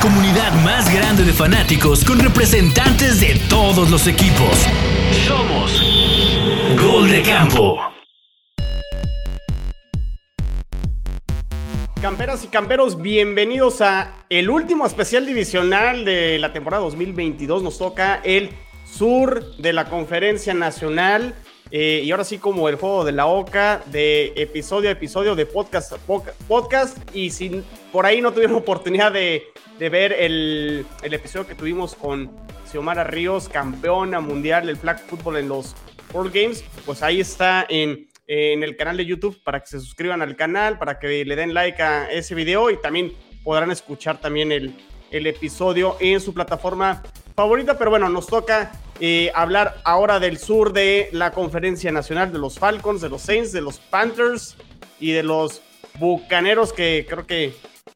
comunidad más grande de fanáticos con representantes de todos los equipos. Somos Gol de Campo. Camperas y camperos, bienvenidos a el último especial divisional de la temporada 2022. Nos toca el sur de la conferencia nacional. Eh, y ahora sí, como el juego de la OCA, de episodio a episodio, de podcast a podcast. Y si por ahí no tuvieron oportunidad de, ver el, episodio que tuvimos con Xiomara Ríos, campeona mundial del flag football en los World Games, pues ahí está en, en el canal de YouTube para que se suscriban al canal, para que le den like a ese video y también podrán escuchar también el, el episodio en su plataforma favorita. Pero bueno, nos toca eh, hablar ahora del sur de la conferencia nacional de los Falcons, de los Saints, de los Panthers y de los Bucaneros que creo que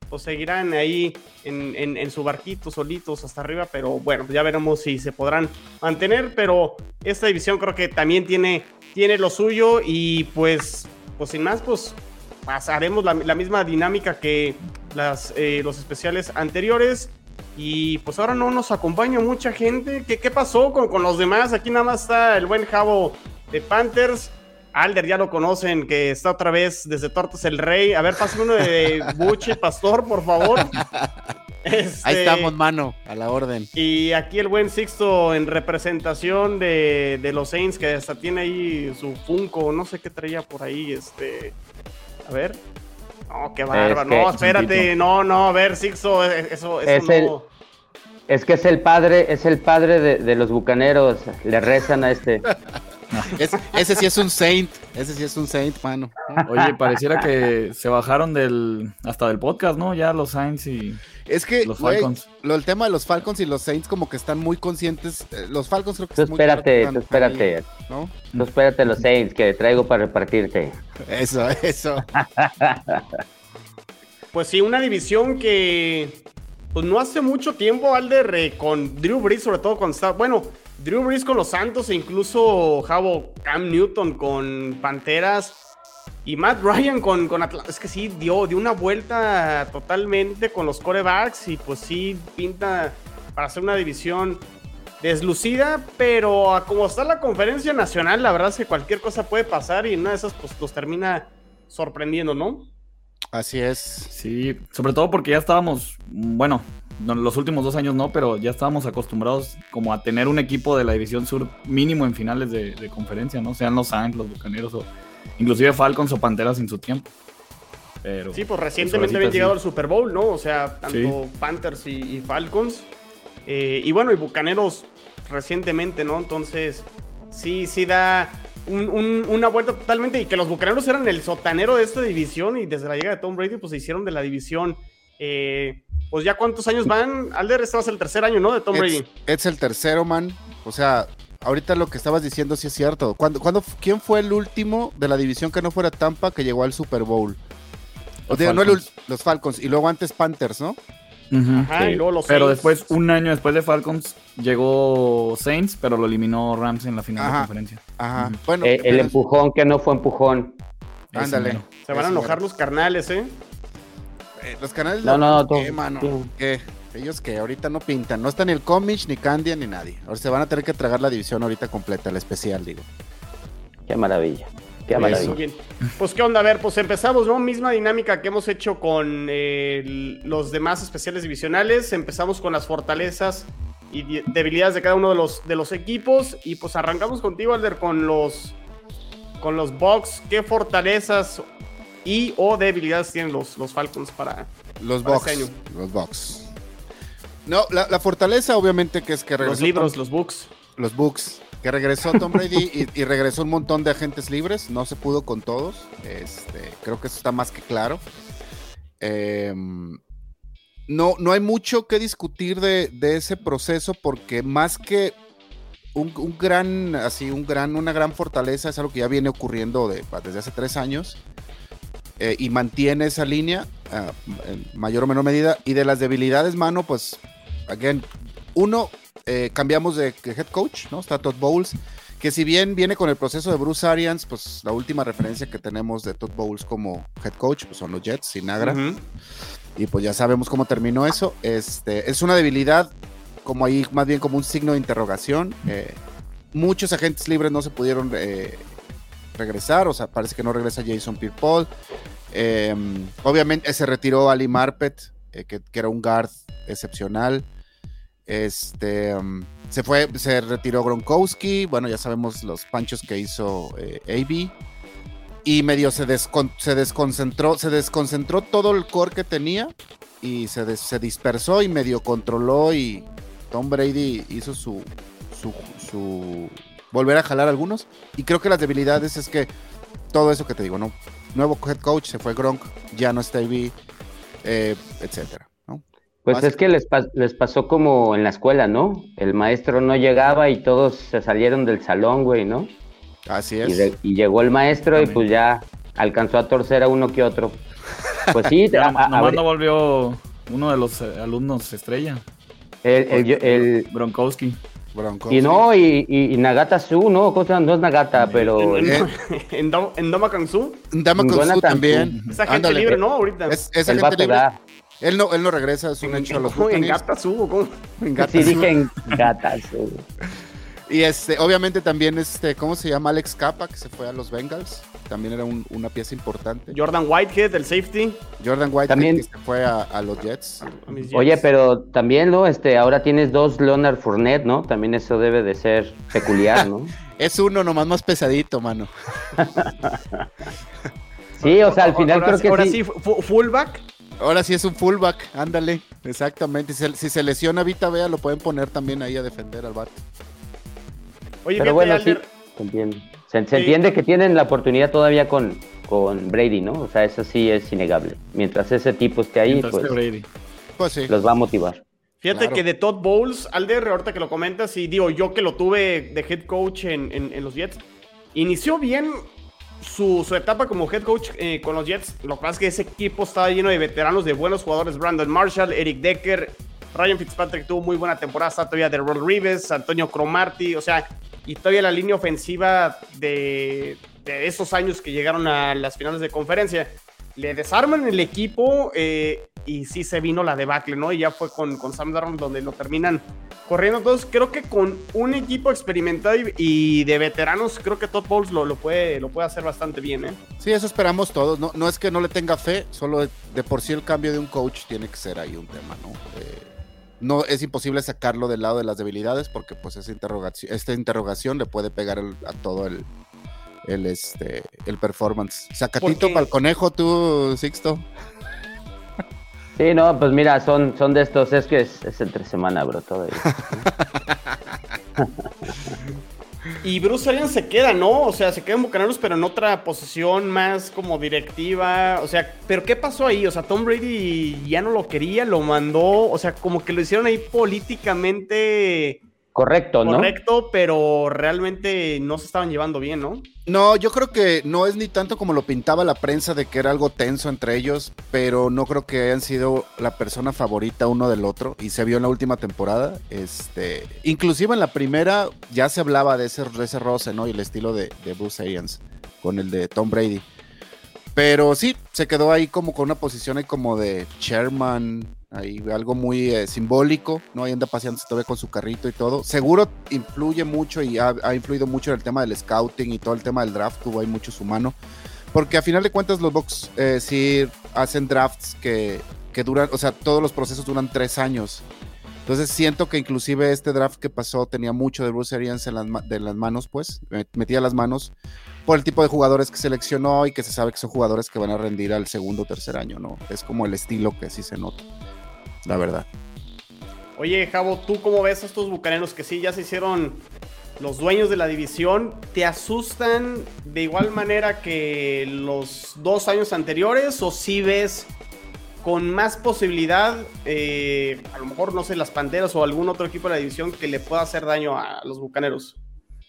pues, seguirán ahí en, su barquito solitos hasta arriba, pero bueno, ya veremos si se podrán mantener, pero esta división creo que también tiene, tiene lo suyo y pues, pues sin más, pues pasaremos la, misma dinámica que las, eh, los especiales anteriores. Y pues ahora no nos acompaña mucha gente. ¿Qué, qué pasó con, con, los demás? Aquí nada más está el buen Javo de Panthers. Alder ya lo conocen, que está otra vez desde Tortas el Rey. A ver, pásame uno de Buche Pastor, por favor. Este, Ahí estamos, mano, a la orden. Y aquí el buen Sixto en representación de, de, los Saints, que hasta tiene ahí su Funko, no sé qué traía por ahí. Este, a ver, no, qué bárbaro. no, espérate. No, no, a ver, Sixo, eh, eso, eso es no. es que es el padre, es el padre de, los bucaneros. Le rezan a este. ese sí es un saint, ese sí es un saint, mano. Oye, pareciera que se bajaron del hasta del podcast, ¿no? Ya los Saints y es que los Falcons. lo, el tema de los Falcons y los Saints como que están muy conscientes. Eh, los Falcons creo que tú espérate, tú espérate. ¿no? Tú espérate los Saints que traigo para repartirte. Eso, eso. pues sí, una división que pues no hace mucho tiempo, Alder, con Drew Brees, sobre todo cuando está, bueno, Drew Brees con los Santos e incluso Javo Cam Newton con Panteras y Matt Ryan con, con Atlanta, es que sí, dio, dio una vuelta totalmente con los corebacks y pues sí, pinta para hacer una división deslucida, pero a como está la conferencia nacional, la verdad es que cualquier cosa puede pasar y una de esas pues los termina sorprendiendo, ¿no? Así es. Sí, sobre todo porque ya estábamos, bueno, los últimos dos años no, pero ya estábamos acostumbrados como a tener un equipo de la división sur mínimo en finales de, conferencia, ¿no? Sean los Saints, los Bucaneros o inclusive Falcons o Panteras en su tiempo. Pero, sí, pues recientemente habían llegado al Super Bowl, ¿no? O sea, tanto Panthers y, Falcons. Eh, y bueno, y Bucaneros recientemente, ¿no? Entonces, sí, sí da una vuelta totalmente. Y que los Bucaneros eran el sotanero de esta división y desde la llegada de Tom Brady, pues se hicieron de la división. Eh, pues ya cuántos años van, Alder, este va a ser el tercer año, ¿no? De Tom Brady. Es el tercero, man. O sea, ahorita lo que estabas diciendo sí es cierto. ¿Cuándo, ¿Quién fue el último de la división que no fuera Tampa que llegó al Super Bowl? Los, Falcons. los Falcons. Y luego antes Panthers, ¿no? Ajá, y luego los pero después, un año después de Falcons, llegó Saints, pero lo eliminó Rams en la final de la conferencia. Ajá. Bueno, eh, el empujón que no fue empujón. Ándale. Se van a enojar los carnales, ¿eh? ¿Eh? los canales. No, no, ¿Qué, mano? ¿Qué? Ellos que ahorita no pintan, no están ni el Comich, ni Candia, ni nadie. Ahora se van a tener que tragar la división ahorita completa, la especial, digo. Qué maravilla. Qué maravilla. Pues qué onda, a ver, pues empezamos, ¿no? Misma dinámica que hemos hecho con eh, los demás especiales divisionales. Empezamos con las fortalezas y debilidades de cada uno de los, de los equipos. Y pues arrancamos contigo, Alder, con los, con los Bucks. ¿Qué fortalezas y o debilidades tienen los, los Falcons para, los Bucks? Los Bucks. No, la, fortaleza obviamente que es que regresó. Los libros, los books. Los books. Que regresó Tom Brady y, regresó un montón de agentes libres. No se pudo con todos. Este, creo que eso está más que claro. Em, no, no hay mucho que discutir de, ese proceso porque más que un, gran, así, un gran, una gran fortaleza es algo que ya viene ocurriendo desde hace tres años. Eh, y mantiene esa línea ah, en mayor o menor medida. Y de las debilidades, mano, pues again, uno, eh, cambiamos de, head coach, ¿no? Está Todd Bowles, que si bien viene con el proceso de Bruce Arians, pues la última referencia que tenemos de Todd Bowles como head coach pues son los Jets, sin Nagra. Y pues ya sabemos cómo terminó eso. Este, es una debilidad, como ahí, más bien como un signo de interrogación. Eh, muchos agentes libres no se pudieron eh, regresar, o sea, parece que no regresa Jason Pierre-Paul. Eh, obviamente se retiró Ali Marpet, eh, que, era un guard excepcional. Este um, se fue, se retiró Gronkowski. Bueno, ya sabemos los panchos que hizo eh, AB. Y medio se, descon se desconcentró, se desconcentró todo el core que tenía y se, se dispersó y medio controló y Tom Brady hizo su, su, su, volver a jalar algunos. Y creo que las debilidades es que todo eso que te digo, ¿no? Nuevo head coach, se fue Gronk, ya no está AB, eh, etcétera. ¿no? Pues Más es que les, pas les, pasó como en la escuela, ¿no? El maestro no llegaba y todos se salieron del salón, güey, ¿no? Así es. Y, llegó el maestro También. y pues ya alcanzó a torcer a uno que otro. Pues sí, ya, a, nomás a no volvió uno de los eh, alumnos estrella. El, el, el Bronkowski. Y no, y, y, y Nagata Su, no, cosa, no es Nagata, pero. En, en, en, Dom, en Doma Kansu. Kansu también. Esa gente Ándale. libre, ¿no? Ahorita. Es, esa gente libre. Él no, él no regresa, es un hecho a los ¿Cómo en Gata Su? ¿Cómo? En Gata sí, dije en Gata Su. Y este, obviamente también, este, ¿cómo se llama? Alex Capa, que se fue a los Bengals. También era un, una pieza importante. Jordan Whitehead, el safety. Jordan Whitehead, también, que se fue a, a los Jets. A Jets. Oye, pero también, ¿no? Este, ahora tienes dos Leonard Fournette, ¿no? También eso debe de ser peculiar, ¿no? es uno nomás más pesadito, mano. sí, o sea, al final ahora, creo que ahora sí. sí, fullback. Ahora sí es un fullback, ándale, exactamente. Si se, si se lesiona Vita Vea, lo pueden poner también ahí a defender al vato. Oye, Pero bueno, sí, se entiende. Se, se entiende que tienen la oportunidad todavía con, con Brady, ¿no? O sea, eso sí es innegable. Mientras ese tipo esté ahí, pues, Brady. pues sí. los va a motivar. Fíjate Claro. que de Todd Bowles, Alder, ahorita que lo comentas, y digo, yo que lo tuve de head coach en, en, en los Jets, inició bien su, su, etapa como head coach eh, con los Jets. Lo que pasa es que ese equipo estaba lleno de veteranos, de buenos jugadores. Brandon Marshall, Eric Decker, Ryan Fitzpatrick tuvo muy buena temporada. Está todavía de Ron Reeves, Antonio Cromarty, o sea, y todavía la línea ofensiva de, de esos años que llegaron a las finales de conferencia. Le desarman el equipo eh, y sí se vino la debacle, ¿no? Y ya fue con, con Sam Darnold donde lo terminan corriendo. Entonces creo que con un equipo experimentado y, y de veteranos, creo que Todd Bowles lo, lo, puede, lo puede hacer bastante bien, ¿eh? Sí, eso esperamos todos. No, no es que no le tenga fe, solo de, de, por sí el cambio de un coach tiene que ser ahí un tema, ¿no? Eh, no es imposible sacarlo del lado de las debilidades porque pues esa interrogación, esta interrogación le puede pegar el, a todo el, el, este, el performance. Sacatito para el conejo, tú, Sixto. Sí, no, pues mira, son, son de estos, es que es, es entre semana, bro, todo Y Bruce Arians se queda, ¿no? O sea, se queda en Bucaneros, pero en otra posición más como directiva. O sea, ¿pero qué pasó ahí? O sea, Tom Brady ya no lo quería, lo mandó. O sea, como que lo hicieron ahí políticamente. Correcto, ¿no? Correcto, pero realmente no se estaban llevando bien, ¿no? No, yo creo que no es ni tanto como lo pintaba la prensa de que era algo tenso entre ellos, pero no creo que hayan sido la persona favorita uno del otro y se vio en la última temporada. Este, inclusive en la primera ya se hablaba de ese, de ese roce, ¿no? Y el estilo de, de Bruce Arians con el de Tom Brady. Pero sí, se quedó ahí como con una posición ahí como de chairman, ahí algo muy eh, simbólico, ¿no? Ahí anda paseándose todavía con su carrito y todo. Seguro influye mucho y ha, ha, influido mucho en el tema del scouting y todo el tema del draft, tuvo ahí mucho su mano. Porque a final de cuentas los Bucks eh, sí hacen drafts que, que duran, o sea, todos los procesos duran tres años. Entonces siento que inclusive este draft que pasó tenía mucho de Bruce Arians en las, de las manos, pues, metía las manos por el tipo de jugadores que seleccionó y que se sabe que son jugadores que van a rendir al segundo o tercer año, ¿no? Es como el estilo que sí se nota, la verdad. Oye, Javo, ¿tú cómo ves a estos bucaneros que sí ya se hicieron los dueños de la división? ¿Te asustan de igual manera que los dos años anteriores o sí ves con más posibilidad, eh, a lo mejor, no sé, las Panteras o algún otro equipo de la división que le pueda hacer daño a los bucaneros?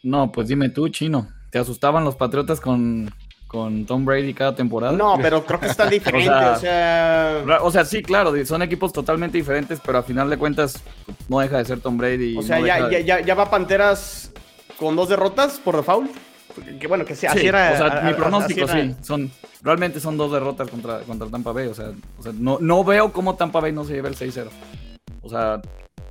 No, pues dime tú, chino. ¿Te asustaban los Patriotas con, con Tom Brady cada temporada? No, pero creo que está diferente, o, sea, o sea... O sea, sí, claro, son equipos totalmente diferentes, pero a final de cuentas no deja de ser Tom Brady. O sea, no ya, de... ya, ya, ya va Panteras con dos derrotas por default. Que bueno, que Sí, así era. o sea, a- mi pronóstico era. sí, son, realmente son dos derrotas contra, contra Tampa Bay, o sea, o sea, no, no veo cómo Tampa Bay no se lleve el 6-0. O sea,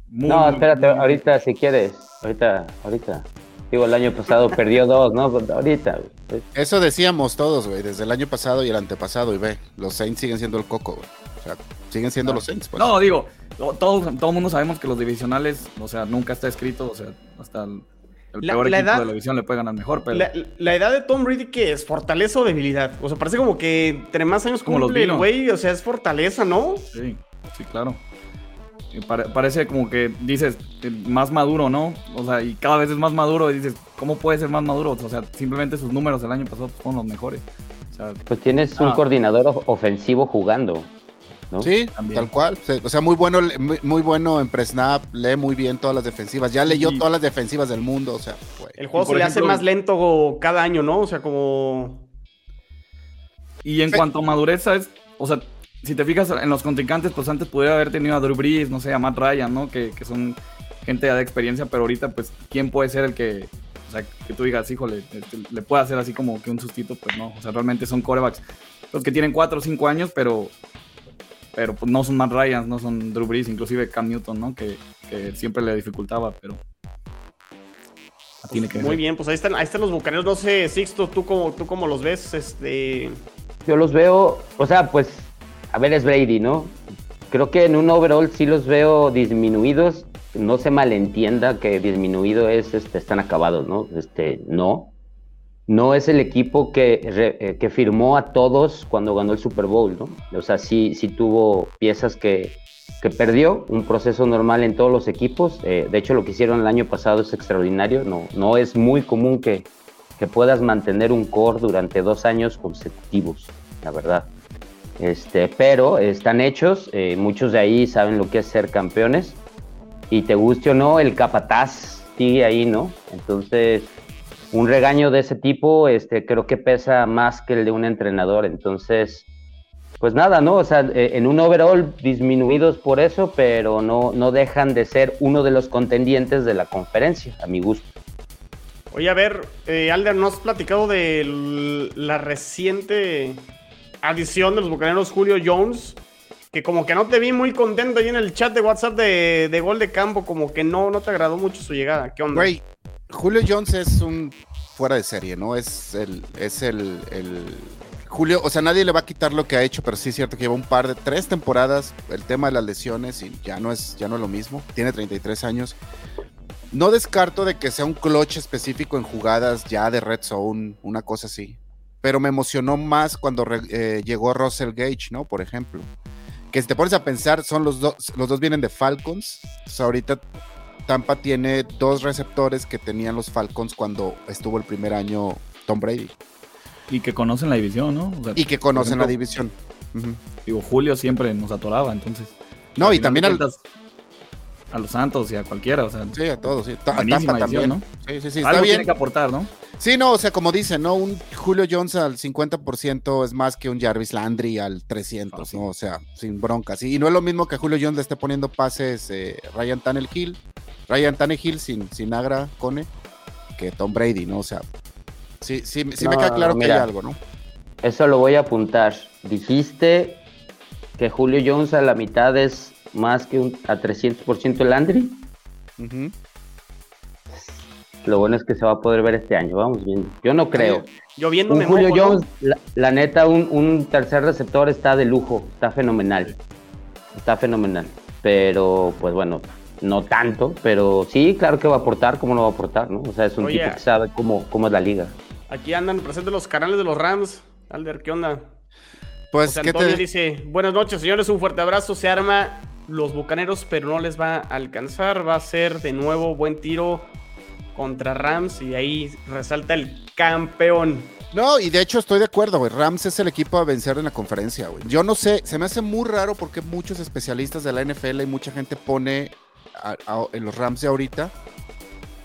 muy, No, muy- espérate, muy- ahorita si quieres. Ahorita, ahorita. Digo, el año pasado perdió dos, ¿no? Pues Ahorita. güey. Eso decíamos todos, güey, desde el año pasado y el antepasado, y ve, los Saints siguen siendo el coco, güey. O sea, siguen siendo los Saints, pues. No, digo, todos, todo el mundo sabemos que los divisionales, o sea, nunca está escrito, o sea, hasta el, el La- peor la equipo edad- de la división le puede ganar mejor, pero La, la edad de Tom Brady, ¿qué es? ¿Fortaleza o debilidad? O sea, parece como que entre más años Como los el güey, o sea, es fortaleza, ¿no? sí, sí, claro. Parece como que dices, eh, más maduro, ¿no? O sea, y cada vez es más maduro y dices, ¿cómo puede ser más maduro? O sea, simplemente sus números el año pasado fueron los mejores. O sea, Pues tienes un coordinador of- ofensivo jugando. ¿no? Sí, También. tal cual. O sea, muy bueno, muy, muy bueno en pre-snap, lee muy bien todas las defensivas. Ya leyó Y- todas las defensivas del mundo, o sea, güey. El juego se le hace más lento cada año, ¿no? O sea, como. Y en Sí. cuanto a madurez, ¿sabes? O sea, si te fijas en los contrincantes, pues antes pudiera haber tenido a Drew Brees, no sé, a Matt Ryan, ¿no? Que, que son gente ya de experiencia, pero ahorita, pues, ¿quién puede ser el que, o sea, que tú digas, híjole, este, le puede hacer así como que un sustito? Pues no, o sea, realmente son corebacks. Los que tienen 4 o 5 años, pero, pero pues no son Matt Ryan, no son Drew Brees, inclusive Cam Newton, ¿no? Que, que siempre le dificultaba, pero... Tiene que Muy bien, pues ahí están, ahí están los bucaneros. No sé, Sixto, ¿tú cómo, tú cómo los ves? Este. Yo los veo, o sea, pues, a ver, es Brady, ¿no? Creo que en un overall sí los veo disminuidos. No se malentienda que disminuido es, este, están acabados, ¿no? Este, no. No es el equipo que, eh, que firmó a todos cuando ganó el Super Bowl, ¿no? O sea, sí, sí tuvo piezas que, que perdió, un proceso normal en todos los equipos. Eh, de hecho, lo que hicieron el año pasado es extraordinario. No, no es muy común que, que puedas mantener un core durante dos años consecutivos, la verdad. Este, pero están hechos, eh, muchos de ahí saben lo que es ser campeones. Y te guste o no, el capataz sigue ahí, ¿no? Entonces, un regaño de ese tipo, este, creo que pesa más que el de un entrenador. Entonces, pues nada, ¿no? O sea, eh, en un overall disminuidos por eso, pero no, no dejan de ser uno de los contendientes de la conferencia, a mi gusto. Oye, a ver, eh, Alder, ¿no has platicado de la reciente adición de los bucaneros Julio Jones? Que como que no te vi muy contento ahí en el chat de WhatsApp de, gol de campo, como que no, no te agradó mucho su llegada. ¿Qué onda? Güey, Julio Jones es un fuera de serie, ¿no? Es el, es el, el- Julio, o sea, nadie le va a quitar lo que ha hecho, pero sí es cierto que lleva un par de tres temporadas, el tema de las lesiones y ya no es, ya no es lo mismo. Tiene 33 años. No descarto de que sea un clutch específico en jugadas ya de red zone, una cosa así. Pero me emocionó más cuando re- eh, llegó Russell Gage, ¿no? Por ejemplo. Que si te pones a pensar, son los dos, los dos vienen de Falcons. Sea, ahorita Tampa tiene dos receptores que tenían los Falcons cuando estuvo el primer año Tom Brady. Y que conocen la división, ¿no? O sea, Y que conocen la división. Digo, Julio siempre nos atoraba, entonces... No, y también al, a los Santos y a cualquiera, o sea, Sí, a todos, sí. A Tampa edición, también. Sí, sí, sí, está algo bien. tiene que aportar, ¿no? Sí, no, o sea, como dicen, ¿no? Un Julio Jones al 50% es más que un Jarvis Landry al 300, Fácil. ¿no? O sea, sin broncas. Y no es lo mismo que Julio Jones le esté poniendo pases eh, Ryan Tannehill, Ryan Tannehill sin, sin Agra Cone, que Tom Brady, ¿no? O sea, sí, sí, sí me No, queda claro que hay algo, ¿no? Eso lo voy a apuntar. Dijiste que Julio Jones a la mitad es más que un, a 300% el Landry. Lo bueno es que se va a poder ver este año. Vamos viendo. Yo no creo. Yo viendo Un me Julio mojo, ¿no? Jones, la, la neta, un, un tercer receptor está de lujo. Está fenomenal. Está fenomenal. Pero, pues bueno, no tanto. Pero sí, claro que va a aportar. ¿Cómo no va a aportar? ¿no? O sea, es un Oye. tipo que sabe cómo, cómo es la liga. Aquí andan presentes los canales de los Rams. Alder, ¿qué onda? Pues, José ¿qué Antonio te... dice, buenas noches, señores, un fuerte abrazo. Se arma los bucaneros, pero no les va a alcanzar. Va a ser de nuevo buen tiro contra Rams y ahí resalta el campeón. No, y de hecho estoy de acuerdo, güey. Rams es el equipo a vencer en la conferencia, güey. Yo no sé, se me hace muy raro porque muchos especialistas de la NFL y mucha gente pone a- a- en los Rams de ahorita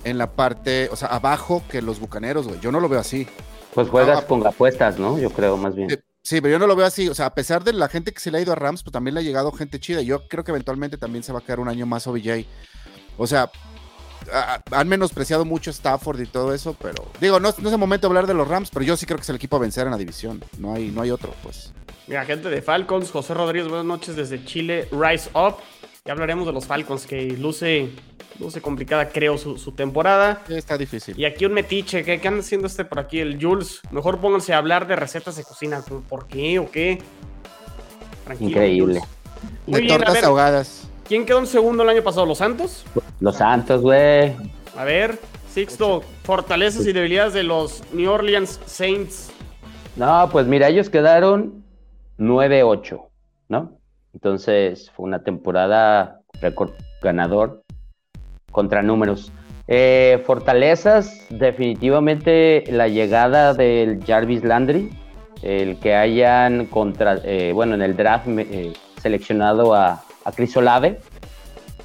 en la parte, o sea, abajo que los bucaneros, güey. Yo no lo veo así. Pues juegas Ah, con apuestas, ¿no? Yo creo, más bien. Sí, pero yo no lo veo así. O sea, a pesar de la gente que se le ha ido a Rams, pues también le ha llegado gente chida. Yo creo que eventualmente también se va a quedar un año más OBJ. O sea, han menospreciado mucho Stafford y todo eso, pero digo, no, no es el momento de hablar de los Rams, pero yo sí creo que es el equipo a vencer en la división. No hay, no hay otro, pues. Mira, gente de Falcons, José Rodríguez, buenas noches desde Chile, Rise Up. Ya hablaremos de los Falcons, que luce, luce complicada, creo, su, su temporada. Sí, está difícil. Y aquí un metiche, ¿qué, qué anda haciendo este por aquí? El Jules. Mejor pónganse a hablar de recetas de cocina. ¿Por qué o qué? Tranquilo, Increíble. Jules. Muy de bien, a tortas ver, ahogadas. ¿quién quedó en segundo el año pasado? ¿Los Santos? Los Santos, güey. A ver, Sixto, fortalezas y debilidades de los New Orleans Saints. No, pues mira, ellos quedaron 9-8, ¿no? Entonces fue una temporada récord ganador contra números. Eh, fortalezas, definitivamente la llegada del Jarvis Landry, el que hayan contra, eh, bueno, en el draft eh, seleccionado a, a Chris Olave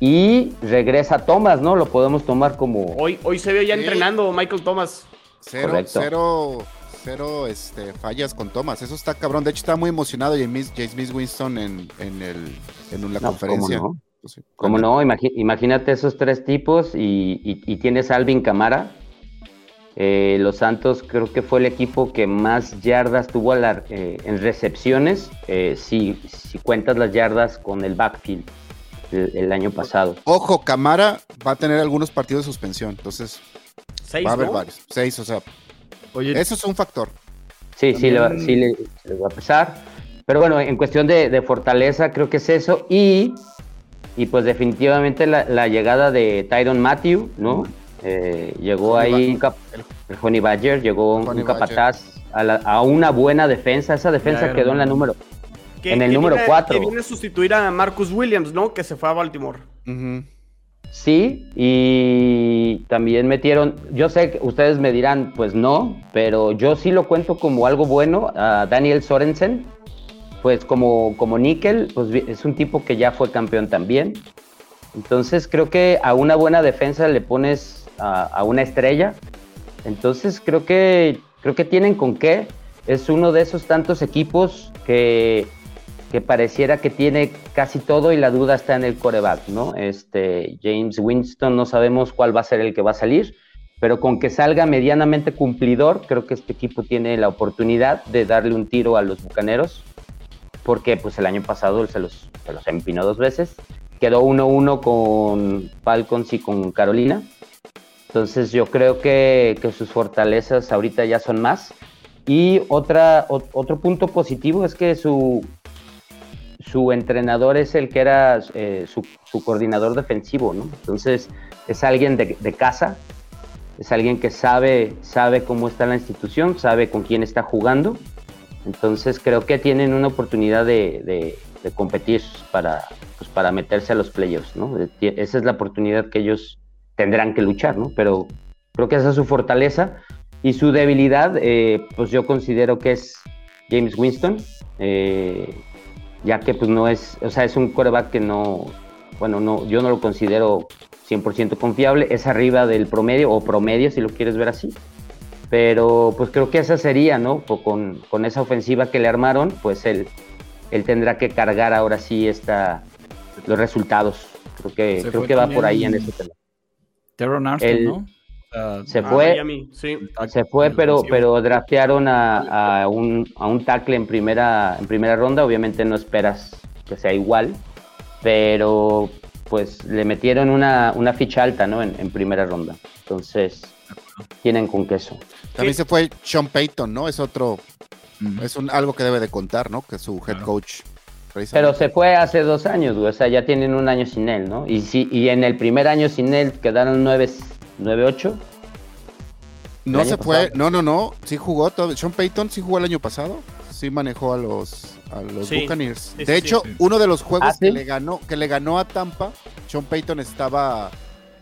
y regresa Thomas, ¿no? Lo podemos tomar como Hoy, hoy se ve ya Sí. entrenando Michael Thomas. Cero, Correcto. cero, cero este, fallas con Thomas. Eso está cabrón. De hecho, estaba muy emocionado James, James Winston en, en, el, en la No, conferencia. ¿cómo no? Pues sí. ¿Cómo no? Imagi- imagínate esos tres tipos y, y- y tienes a Alvin Camara. Eh, los Santos creo que fue el equipo que más yardas tuvo a la- eh, en recepciones, eh, si, si cuentas las yardas con el backfield el, el año pasado. Ojo, Camara va a tener algunos partidos de suspensión. Entonces, Seis, va a haber ¿no? varios. Seis, o sea, Oye, eso es un factor. Sí, sí, le, va- sí le, va a pesar. Pero bueno, en cuestión de, de fortaleza, creo que es eso. Y, y pues definitivamente la, la llegada de Tyron Matthew, ¿no? Eh, llegó ahí Ba- un cap- el Honey Badger, llegó un, capataz a, la- a una buena defensa. Esa defensa quedó en la número. En el número viene- cuatro. Que viene a sustituir a Marcus Williams, ¿no? Que se fue a Baltimore. Ujú. Sí, y también metieron, yo sé que ustedes me dirán, pues no, pero yo sí lo cuento como algo bueno a Daniel Sorensen, pues como, como níquel, pues es un tipo que ya fue campeón también. Entonces creo que a una buena defensa le pones a, a una estrella. Entonces creo que, creo que tienen con qué. Es uno de esos tantos equipos que, que pareciera que tiene casi todo y la duda está en el coreback, ¿no? Este, James Winston no sabemos cuál va a ser el que va a salir, pero con que salga medianamente cumplidor, creo que este equipo tiene la oportunidad de darle un tiro a los Bucaneros, porque pues el año pasado se los, se los empinó dos veces, quedó 1-1 con Falcons y con Carolina, entonces yo creo que, que sus fortalezas ahorita ya son más. Y otra, ot- otro punto positivo es que su, su entrenador es el que era eh, su, coordinador defensivo, ¿no? Entonces es alguien de, casa, es alguien que sabe, sabe cómo está la institución, sabe con quién está jugando. Entonces creo que tienen una oportunidad de, competir para, pues, para meterse a los playoffs, ¿no? Eh, Esa es la oportunidad que ellos tendrán que luchar, ¿no? Pero creo que esa es su fortaleza y su debilidad, eh, pues yo considero que es James Winston, eh, ya que pues no es, o sea, es un coreback que no, bueno, no, yo no lo considero 100% confiable, es arriba del promedio o promedio si lo quieres ver así, pero pues creo que esa sería, ¿no? Po- Con, con esa ofensiva que le armaron, pues él, él tendrá que cargar ahora sí esta, los resultados. Creo que, Se creo que va por ahí en ese tema. Teron Armstead, el- ¿no? Se fue, Miami, sí. se fue, pero, pero draftearon a, a un, a un tackle en primera, en primera ronda. Obviamente no esperas que sea igual, pero pues le metieron una, una ficha alta ¿no? en, en primera ronda. Entonces, tienen con queso. También Sí. se fue Sean Payton, ¿no? Es otro, es un, algo que debe de contar, ¿no? Que su head Claro. coach. Pero se fue hace dos años, güey, o sea, ya tienen un año sin él, ¿no? Y, sí, y en el primer año sin él quedaron 9-8. No se fue, pasado. no, no, no, sí jugó todo. Sean Payton sí jugó el año pasado, sí manejó a los, a los Sí, Buccaneers. sí, de sí, hecho, sí. uno de los juegos ¿Ah, sí? que le ganó, que le ganó a Tampa, Sean Payton estaba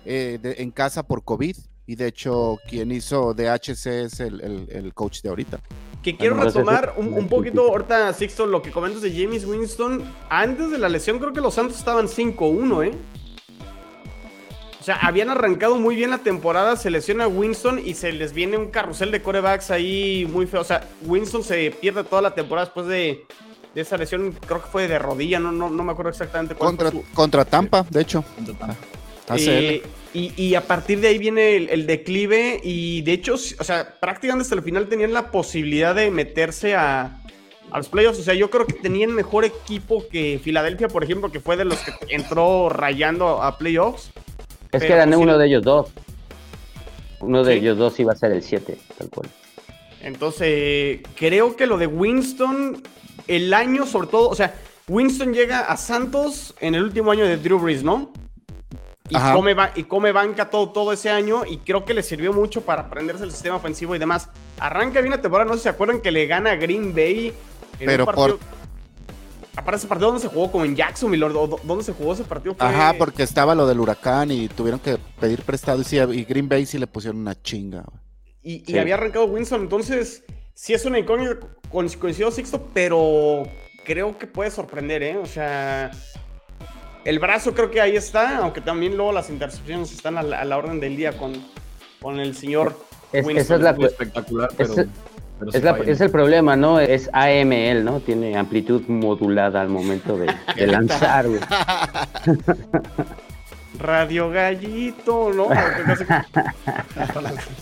eh, de- en casa por COVID. Y de hecho, quien hizo DHC es el, el- el coach de ahorita. Que quiero retomar un, un poquito ahorita, Sixto, lo que comentas de James Winston. Antes de la lesión, creo que los Santos estaban 5-1, ¿eh? O sea, habían arrancado muy bien la temporada, se lesiona Winston y se les viene un carrusel de corebacks ahí muy feo. O sea, Winston se pierde toda la temporada después de, de esa lesión, creo que fue de rodilla, no, no, no me acuerdo exactamente cuál Contra, fue su- contra Tampa, de hecho. Hace y, él. Y, y a partir de ahí viene el, el declive y de hecho, o sea, prácticamente hasta el final tenían la posibilidad de meterse a, a los playoffs. O sea, yo creo que tenían mejor equipo que Filadelfia, por ejemplo, que fue de los que entró rayando a playoffs. Es que eran pues uno de ellos dos. Uno de Sí. ellos dos iba a ser el 7, tal cual. Entonces, creo que lo de Winston, el año sobre todo, o sea, Winston llega a Santos en el último año de Drew Brees, ¿no? Y come, y come banca todo, todo ese año y creo que le sirvió mucho para aprenderse el sistema ofensivo y demás. Arranca bien la temporada, no sé si se acuerdan que le gana a Green Bay en Pero un partido... Aparte ese partido donde se jugó como en Jacksonville, o do- ¿dónde se jugó ese partido? Fue- Ajá, porque estaba lo del huracán y tuvieron que pedir prestado y, sí, y Green Bay sí le pusieron una chinga. Y, había arrancado Winston, entonces sí es una incógnita, con- coincido Sixto, pero creo que puede sorprender, ¿eh? O sea, el brazo creo que ahí está, aunque también luego las intercepciones están a la, a la orden del día con, con el señor Es- Winston. esa es la espectacular, pero, Es, la- es el problema, ¿no? Es AML, ¿no? Tiene amplitud modulada al momento de, de lanzar, güey. Radio Gallito, ¿no?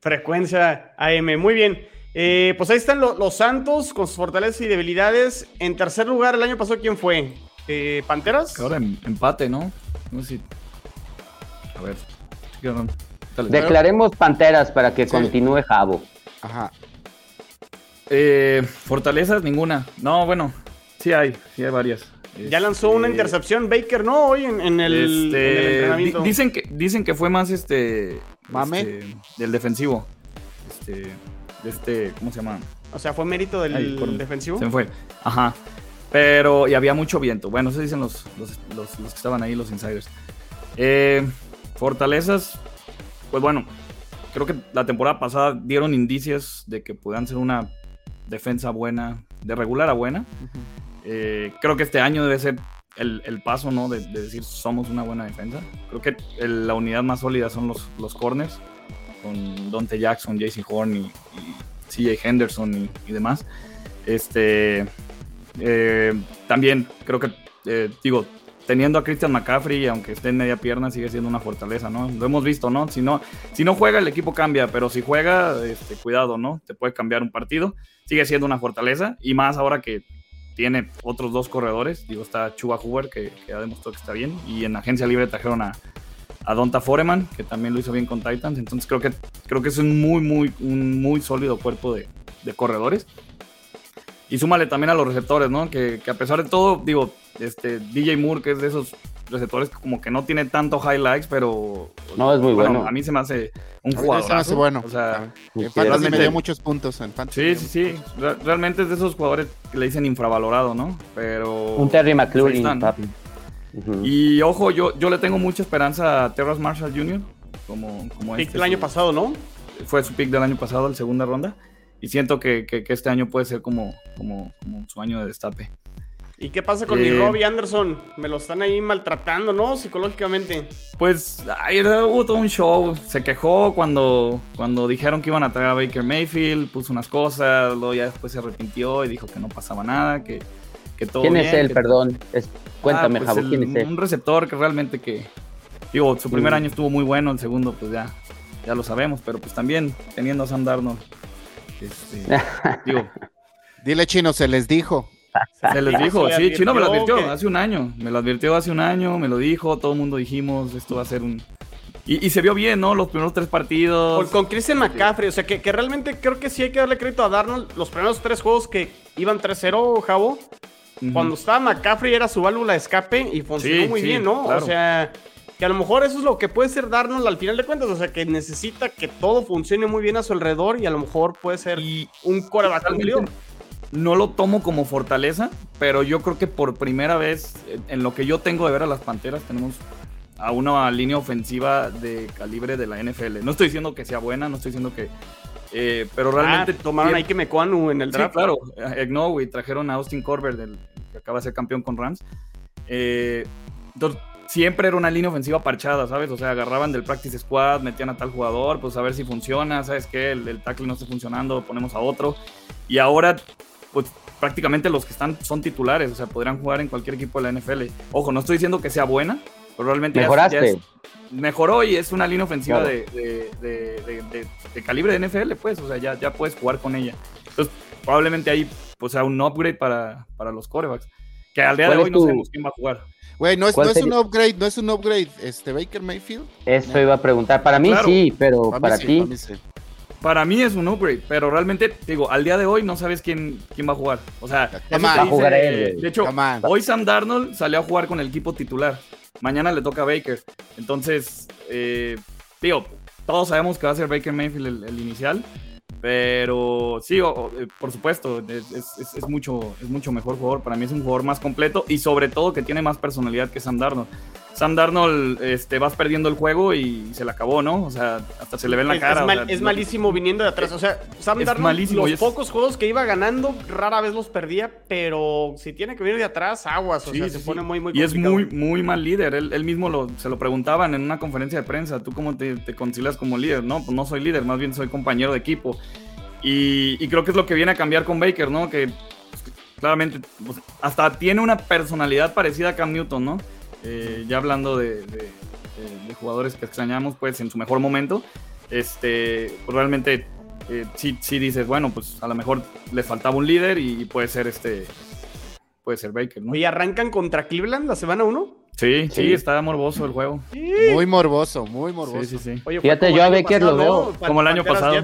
Frecuencia AM, muy bien. Eh, pues ahí están lo- los Santos con sus fortalezas y debilidades. En tercer lugar, el año pasado, ¿quién fue? Eh, ¿Panteras? Ahora em- empate, ¿no? No sé si. A ver. Declaremos panteras para que Sí. continúe Jabo. Ajá. Eh, fortalezas, ninguna. No, bueno, sí hay, sí hay varias. Ya lanzó una Este, intercepción Baker, ¿no? Hoy en, en el, este, en el di- entrenamiento. dicen que dicen que fue más este ¿Mame? este, del defensivo. Este de este, ¿cómo se llama? O sea, fue mérito del Ay, por- defensivo. Se me fue. Ajá. Pero, y había mucho viento. Bueno, eso dicen los, los, los- los que estaban ahí, los insiders. Eh, fortalezas, pues bueno, creo que la temporada pasada dieron indicios de que puedan ser una defensa buena, de regular a buena. Eh, creo que este año debe ser el, el paso, ¿no? De, de decir somos una buena defensa. Creo que el- la unidad más sólida son los, los corners, con Dante Jackson, JC Horn y, y CJ Henderson y, y demás. Este, eh, también creo que, eh, digo, teniendo a Christian McCaffrey, aunque esté en media pierna, sigue siendo una fortaleza, ¿no? Lo hemos visto, ¿no? Si no, si no juega, el equipo cambia, pero si juega, este, cuidado, ¿no? Te puede cambiar un partido. Sigue siendo una fortaleza, y más ahora que tiene otros dos corredores. Digo, está Chuba Hoover, que, ha demostrado que está bien, y en agencia libre trajeron a, a Donta Foreman, que también lo hizo bien con Titans. Entonces creo que, creo que es un muy, muy, muy sólido cuerpo de, de corredores. Y súmale también a los receptores, ¿no? Que, que a pesar de todo, digo, este DJ Moore, que es de esos receptores que como que no tiene tanto highlights, pero... No, es muy bueno. A mí se me hace un jugador. se me hace bueno. O sea, en Sí, Fantasy me realmente- dio muchos puntos en Fantasy. sí, sí, sí. Re- Realmente es de esos jugadores que le dicen infravalorado, ¿no? Pero... Un Terry Ahí McLaurin, papi. Ujú. Y ojo, yo, yo le tengo mucha esperanza a Terrace Marshall Jr. Como, como Pick este, del año pasado, ¿no? Fue su pick del año pasado, en segunda ronda. Y siento que, que- que este año puede ser como, como, como su año de destape. ¿Y qué pasa con mi Eh. Robbie Anderson? Me lo están ahí maltratando, ¿no? Psicológicamente. Pues ay, hubo todo un show. Se quejó cuando, cuando dijeron que iban a traer a Baker Mayfield, puso unas cosas, luego ya después se arrepintió y dijo que no pasaba nada, que, que todo ¿Quién es bien, él, que- perdón? Es- cuéntame, Ah, pues Jabo, el- ¿quién es él? Un receptor que realmente que. Digo, su primer Mm. año estuvo muy bueno, el segundo, pues ya, ya lo sabemos, pero pues también teniendo a Sam Darnold. Este, digo, Dile chino, se les dijo. se les dijo, Se sí, Chino me lo advirtió que- hace un año. Me lo advirtió hace un año, me lo dijo, todo el mundo dijimos, esto va a ser un. Y, y se vio bien, ¿no? Los primeros tres partidos. Con, con Christian McCaffrey, o sea, que, que realmente creo que sí hay que darle crédito a Darnold. Los primeros tres juegos que iban 3-0, Javo, cuando estaba McCaffrey era su válvula de escape y funcionó Sí, muy sí, bien, ¿no? claro. O sea, que a lo mejor eso es lo que puede ser Darnold al final de cuentas, o sea, que necesita que todo funcione muy bien a su alrededor y a lo mejor puede ser Y un coreback. No lo tomo como fortaleza, pero yo creo que por primera vez, en- en lo que yo tengo de ver a las Panteras, tenemos a una línea ofensiva de calibre de la NFL. No estoy diciendo que sea buena, no estoy diciendo que... eh, pero realmente... Ah, tomaron ahí que Mecuanu en el Sí, draft. claro. Egnow y trajeron a Austin Corbett, del, que acaba de ser campeón con Rams. Eh, entonces, siempre era una línea ofensiva parchada, ¿sabes? O sea, agarraban del practice squad, metían a tal jugador, pues a ver si funciona, ¿sabes qué? El, el tackle no está funcionando, ponemos a otro. Y ahora, pues prácticamente los que están son titulares, o sea, podrían jugar en cualquier equipo de la NFL. Ojo, no estoy diciendo que sea buena, Probablemente ya- Mejoraste. ya es- mejoró y es una línea ofensiva Claro. de, de- de- de- de- de calibre de NFL, pues, o sea, ya, ya puedes jugar con ella. Entonces, probablemente ahí pues sea un upgrade para, para los corebacks. Que al día de ¿Cuál hoy no sabemos quién va a jugar. Güey, no es, ¿Cuál no es un upgrade, no es un upgrade, este Baker Mayfield. Eso iba a preguntar. Para mí Claro. sí, pero Para mí para sí, ti. para mí sí. Para mí es un upgrade, pero realmente, te digo, al día de hoy no sabes quién, quién va a jugar. O sea. Va a jugar él, de hecho, hoy Sam Darnold salió a jugar con el equipo titular. Mañana le toca a Baker. Entonces, eh, digo, todos sabemos que va a ser Baker Mayfield el, el inicial. Pero sí, o- eh, por supuesto, es, es- es- es mucho, es mucho mejor jugador. Para mí es un jugador más completo y sobre todo que tiene más personalidad que Sam Darnold. Sam Darnold este, vas perdiendo el juego y se le acabó, ¿no? O sea, hasta se le ve en la Es, cara. es o mal- sea, es no- malísimo viniendo de atrás. O sea, Sam Es Darnold, malísimo, los pocos juegos que iba ganando, rara vez los perdía, pero si tiene que venir de atrás, aguas. O Sí, sea, sí, se pone muy, muy Y es complicado. muy, muy mal líder. Él, él mismo lo, se lo preguntaban en una conferencia de prensa. ¿Tú cómo te, te concilias como líder? No, pues no soy líder, más bien soy compañero de equipo. Y, y creo que es lo que viene a cambiar con Baker, ¿no? Que pues, claramente pues, hasta tiene una personalidad parecida a Cam Newton, ¿no? Eh, ya hablando de, de- de- de jugadores que extrañamos, pues en su mejor momento, este, pues, realmente eh, sí, sí dices, bueno, pues a lo mejor le faltaba un líder y, puede ser este, puede ser Baker, ¿no? Oye, ¿arrancan contra Cleveland la semana 1? Sí, sí, Sí. está morboso el juego. Muy morboso, muy morboso. Sí, sí, sí. Oye, Fíjate, yo a Baker lo veo ¿no? como el año pasado.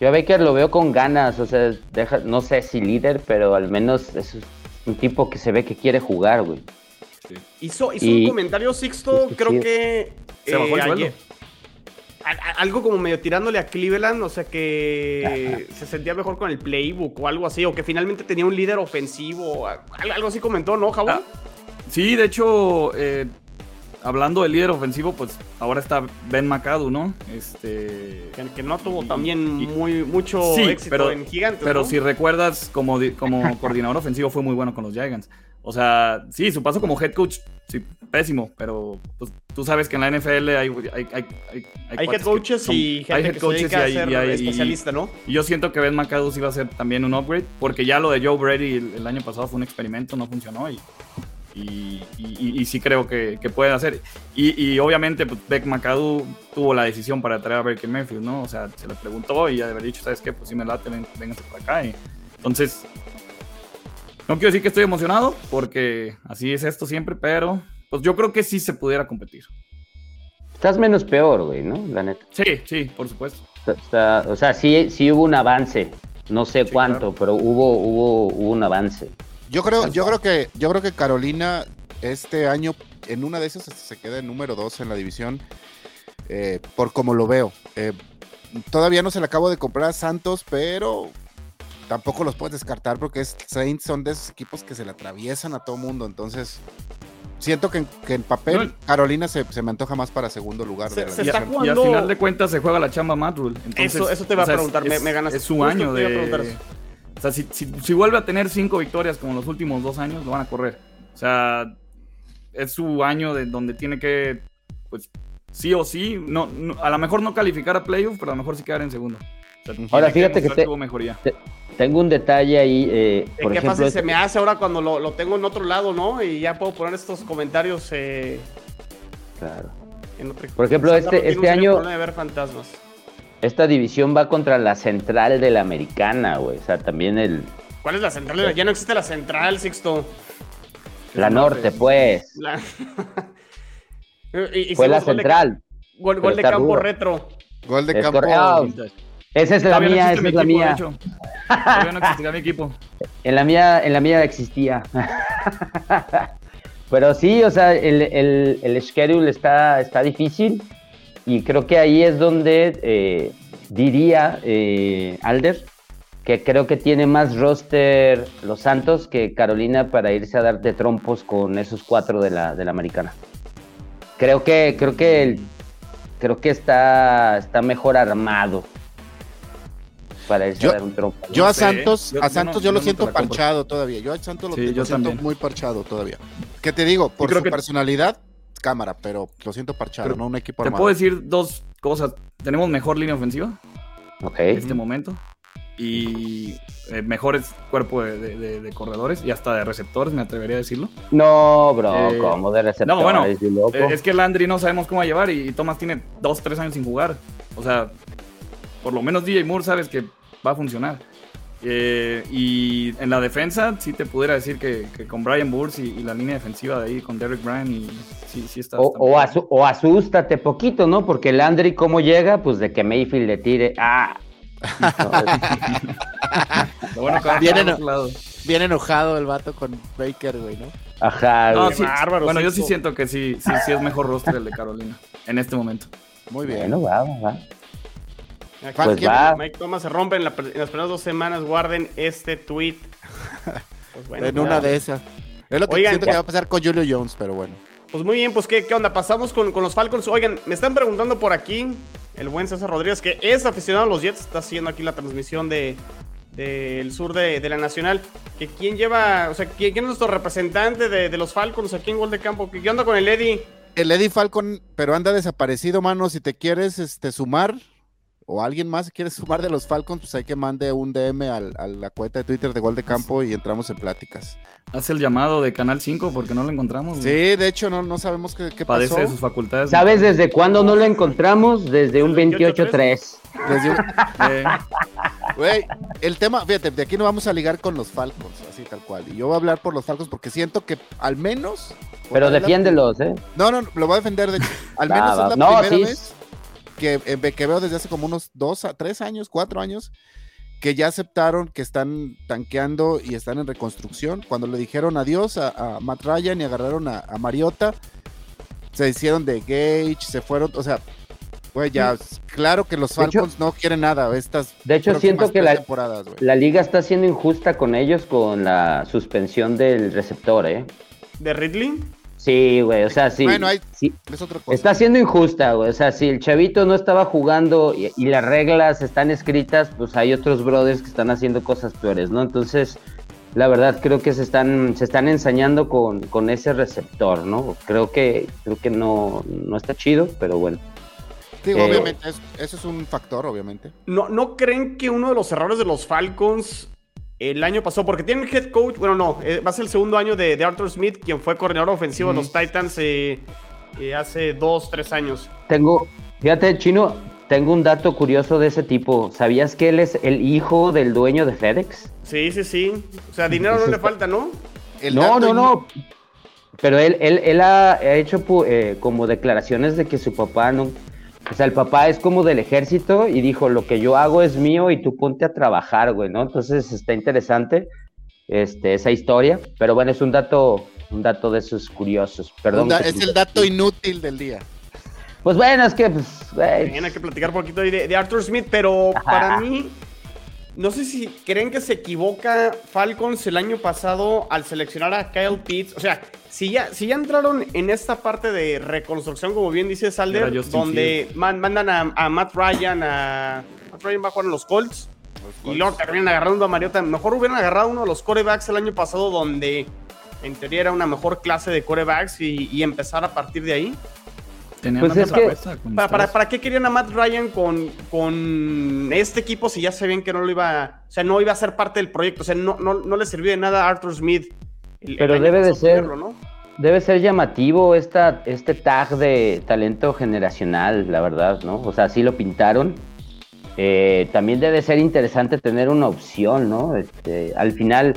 Yo a Baker lo veo con ganas, o sea, deja, no sé si líder, pero al menos es un tipo que se ve que quiere jugar, güey. Hizo, hizo Y- un comentario Sixto, Sí, creo sí. que. Se bajó el sueldo. a- a- algo como medio tirándole a Cleveland, o sea que se sentía mejor con el playbook o algo así, o que finalmente tenía un líder ofensivo, algo así comentó, ¿no, Jabón? Ah, Sí, de hecho, eh, hablando del líder ofensivo, pues ahora está Ben McAdoo, ¿no? Este, Que, que no tuvo y- también y- muy, mucho Sí, éxito pero- en Gigantes. Pero ¿no? si recuerdas, como, como coordinador ofensivo fue muy bueno con los Giants. O sea, sí, su paso como head coach, sí, pésimo, pero pues, tú sabes que en la NFL hay, hay, hay, hay, Hay head coaches son- y hay gente head que se coaches a y hay- ser hay- y- especialista, ¿no? Y yo siento que Ben McAdoo va a ser también un upgrade, porque ya lo de Joe Brady el, el año pasado fue un experimento, no funcionó y, y, y- y- sí creo que, que puede hacer. Y, y obviamente pues, Beck McAdoo tuvo la decisión para traer a Baker Mayfield, ¿no? O sea, se le preguntó y ya de haber dicho, ¿sabes qué? Pues sí me late, ven, véngase por acá. Y, entonces, no quiero decir que estoy emocionado, porque así es esto siempre, pero pues yo creo que sí se pudiera competir. Estás menos peor, güey, ¿no? La neta. Sí, sí, por supuesto. Está- está- o sea, sí, sí hubo un avance. No sé Sí, cuánto, claro. pero hubo, hubo, hubo un avance. Yo creo, yo creo que, yo creo que Carolina este año en una de esas se queda en número 2 en la división. eh, por como lo veo. Eh, todavía no se le acabo de comprar a Santos, pero tampoco los puedes descartar porque es, Saints son de esos equipos que se le atraviesan a todo mundo. Entonces, siento que en, que en papel No. Carolina se, se me antoja más para segundo lugar. Se- de la se Y, está y al final de cuentas se juega la chamba Matt Rule. Entonces, Eso- eso te iba a preguntar, me- es, me ganaste. Es su año te iba a de... O sea, si, si- si vuelve a tener cinco victorias como los últimos dos años, lo van a correr. O sea, es su año de donde tiene que, pues, sí o sí, no, no- a lo mejor no calificar a playoff, pero a lo mejor sí quedar en segundo. O sea, Ahora, fíjate que te- mejoría. Tengo un detalle ahí, eh, por ¿Qué ejemplo, fácil este- se me hace ahora cuando lo, lo tengo en otro lado, ¿no? Y ya puedo poner estos comentarios eh, claro. en otro Por ejemplo, este- este año- de ver fantasmas. esta división va contra la central de la americana, güey. O sea, también el, ¿Cuál es la central? Ya no existe la central, Sixto. la norte, pues. La... Y- y Fue la de- central. Gol, gol de campo rudo. retro. Gol de Es campo. correcto. Esa es la Todavía no mía, existe esa es la de mía. hecho. Todavía no existirá mi equipo. En la mía, en la mía existía. Pero sí, o sea, el, el, el schedule está, está difícil y creo que ahí es donde eh, diría eh, Alder que creo que tiene más roster los Santos que Carolina para irse a dar de trompos con esos cuatro de la, de la americana. Creo que, creo que el- creo que está, está mejor armado para irse Yo- a dar un trompo. Yo a Santos, yo- a yo Santos no- yo, lo no siento te compro. parchado todavía. Yo a Santos lo, Sí, lo yo siento también. muy parchado todavía. ¿Qué te digo? Por creo su que- personalidad, cámara, pero lo siento parchado, Pero no un equipo Te armado. puedo decir dos cosas. Tenemos mejor línea ofensiva en este momento. y eh, mejores cuerpo de, de- de corredores y hasta de receptores, me atrevería a decirlo. No, bro, Eh, como de receptor. no, bueno, loco. Eh, es que Landry no sabemos cómo va a llevar y, y Thomas tiene dos, tres años sin jugar. O sea, por lo menos DJ Moore sabes que va a funcionar. Eh, y en la defensa, sí te pudiera decir que, que con Brian Burns y, y la línea defensiva de ahí con Derek Bryan y sí, sí está. O, o, bien. asu- o asústate poquito, ¿no? Porque Landry, ¿cómo llega? Pues de que Mayfield le tire. ¡Ah! Lo bueno que otro lado. Bien enojado el vato con Baker, güey, ¿no? Ajá, No, güey. sí, bárbaro, bueno, yo sí siento que sí, sí, sí es mejor roster el de Carolina en este momento. Muy bien. Bueno, va, va, Pues va. Mike Thomas se rompe en, la- en las primeras dos semanas. Guarden este tweet. Pues bueno, en ya. una de esas. Es lo que Oigan, siento ya- que va a pasar con Julio Jones, pero bueno. Pues muy bien, pues ¿qué, qué onda? Pasamos con, con los Falcons. Oigan, me están preguntando por aquí, el buen César Rodríguez, que es aficionado a los Jets, está haciendo aquí la transmisión de del sur de, de la Nacional, que quién lleva, o sea, quién, quién es nuestro representante de, de los Falcons aquí en Gol de Campo, ¿qué, qué onda con el Eddie? El Eddie Falcon, pero anda desaparecido, mano. Si te quieres este, sumar, o alguien más quiere sumar de los Falcons, pues hay que mande un DM al- a la cuenta de Twitter de Gol de Campo y entramos en pláticas. Hace el llamado de Canal 5 porque no lo encontramos. Sí, de hecho, no, no sabemos qué, qué pasó. Padece de sus facultades. ¿Sabes desde cuándo no lo encontramos? Desde un 28-3. Desde un- Eh, Güey, el tema, fíjate, de aquí no vamos a ligar con los Falcons, así tal cual. Y yo voy a hablar por los Falcons porque siento que al menos. Pero es la- defiéndelos, ¿eh? No, no, lo voy a defender. De, al menos es la No, primera sí. vez que, eh, que veo desde hace como unos dos a tres años, cuatro años, que ya aceptaron que están tanqueando y están en reconstrucción. Cuando le dijeron adiós a, a Matt Ryan y agarraron a, a Mariota, se hicieron de Gage, se fueron, o sea, güey, ya, claro que los De hecho- Falcons no quieren nada estas De hecho, siento que la, la liga está siendo injusta con ellos con la suspensión del receptor, ¿eh? ¿De Ridley? Sí, güey, o sea, sí. Bueno, hay- sí. Es otra cosa. Está siendo injusta, güey. O sea, si el chavito no estaba jugando y, y las reglas están escritas, pues hay otros brothers que están haciendo cosas peores, ¿no? Entonces, la verdad creo que se están, se están ensañando con, con ese receptor, ¿no? Creo que, creo que no, no está chido, pero bueno. Eh, obviamente, es- eso es un factor, obviamente. ¿No, ¿No creen que uno de los errores de los Falcons el año pasado, porque tienen head coach, bueno, no, eh, va a ser el segundo año de, de Arthur Smith, quien fue coordinador ofensivo de los Titans eh, eh, hace dos, tres años. Tengo, fíjate, Chino, tengo un dato curioso de ese tipo. ¿Sabías que él es el hijo del dueño de FedEx? Sí, sí, sí. O sea, dinero no le falta, ¿no? El no, no, no. Pero él, él, él ha, hecho eh, como declaraciones de que su papá no. O sea, el papá es como del ejército y dijo: Lo que yo hago es mío y tú ponte a trabajar, güey, ¿no? Entonces está interesante este, esa historia. Pero bueno, es un dato, un dato de esos curiosos. Perdón. da- es te- el dato inútil del día. Pues bueno, es que, pues, hay que platicar un poquito de Arthur Smith, pero para mí, no sé si creen que se equivoca Falcons el año pasado al seleccionar a Kyle Pitts. O sea, si ya, si ya entraron en esta parte de reconstrucción, como bien dice Salder, donde man- mandan a, a Matt Ryan, a Matt Ryan va a jugar en los Colts. Y luego terminan agarrando a Mariota. Mejor hubieran agarrado uno de los corebacks el año pasado, donde en teoría era una mejor clase de corebacks y, y empezar a partir de ahí. Tenían Pues es que- ¿Para, para, qué querían a Matt Ryan con, con este equipo si ya sabían que no lo iba, o sea, no iba a ser parte del proyecto? O sea, no, no, no le sirvió de nada a Arthur Smith. el- Pero debe de ser- ¿no? Debe ser llamativo esta, este tag de talento generacional, la verdad, ¿no? O sea, así lo pintaron. Eh, también debe ser interesante tener una opción, ¿no? Este, al final,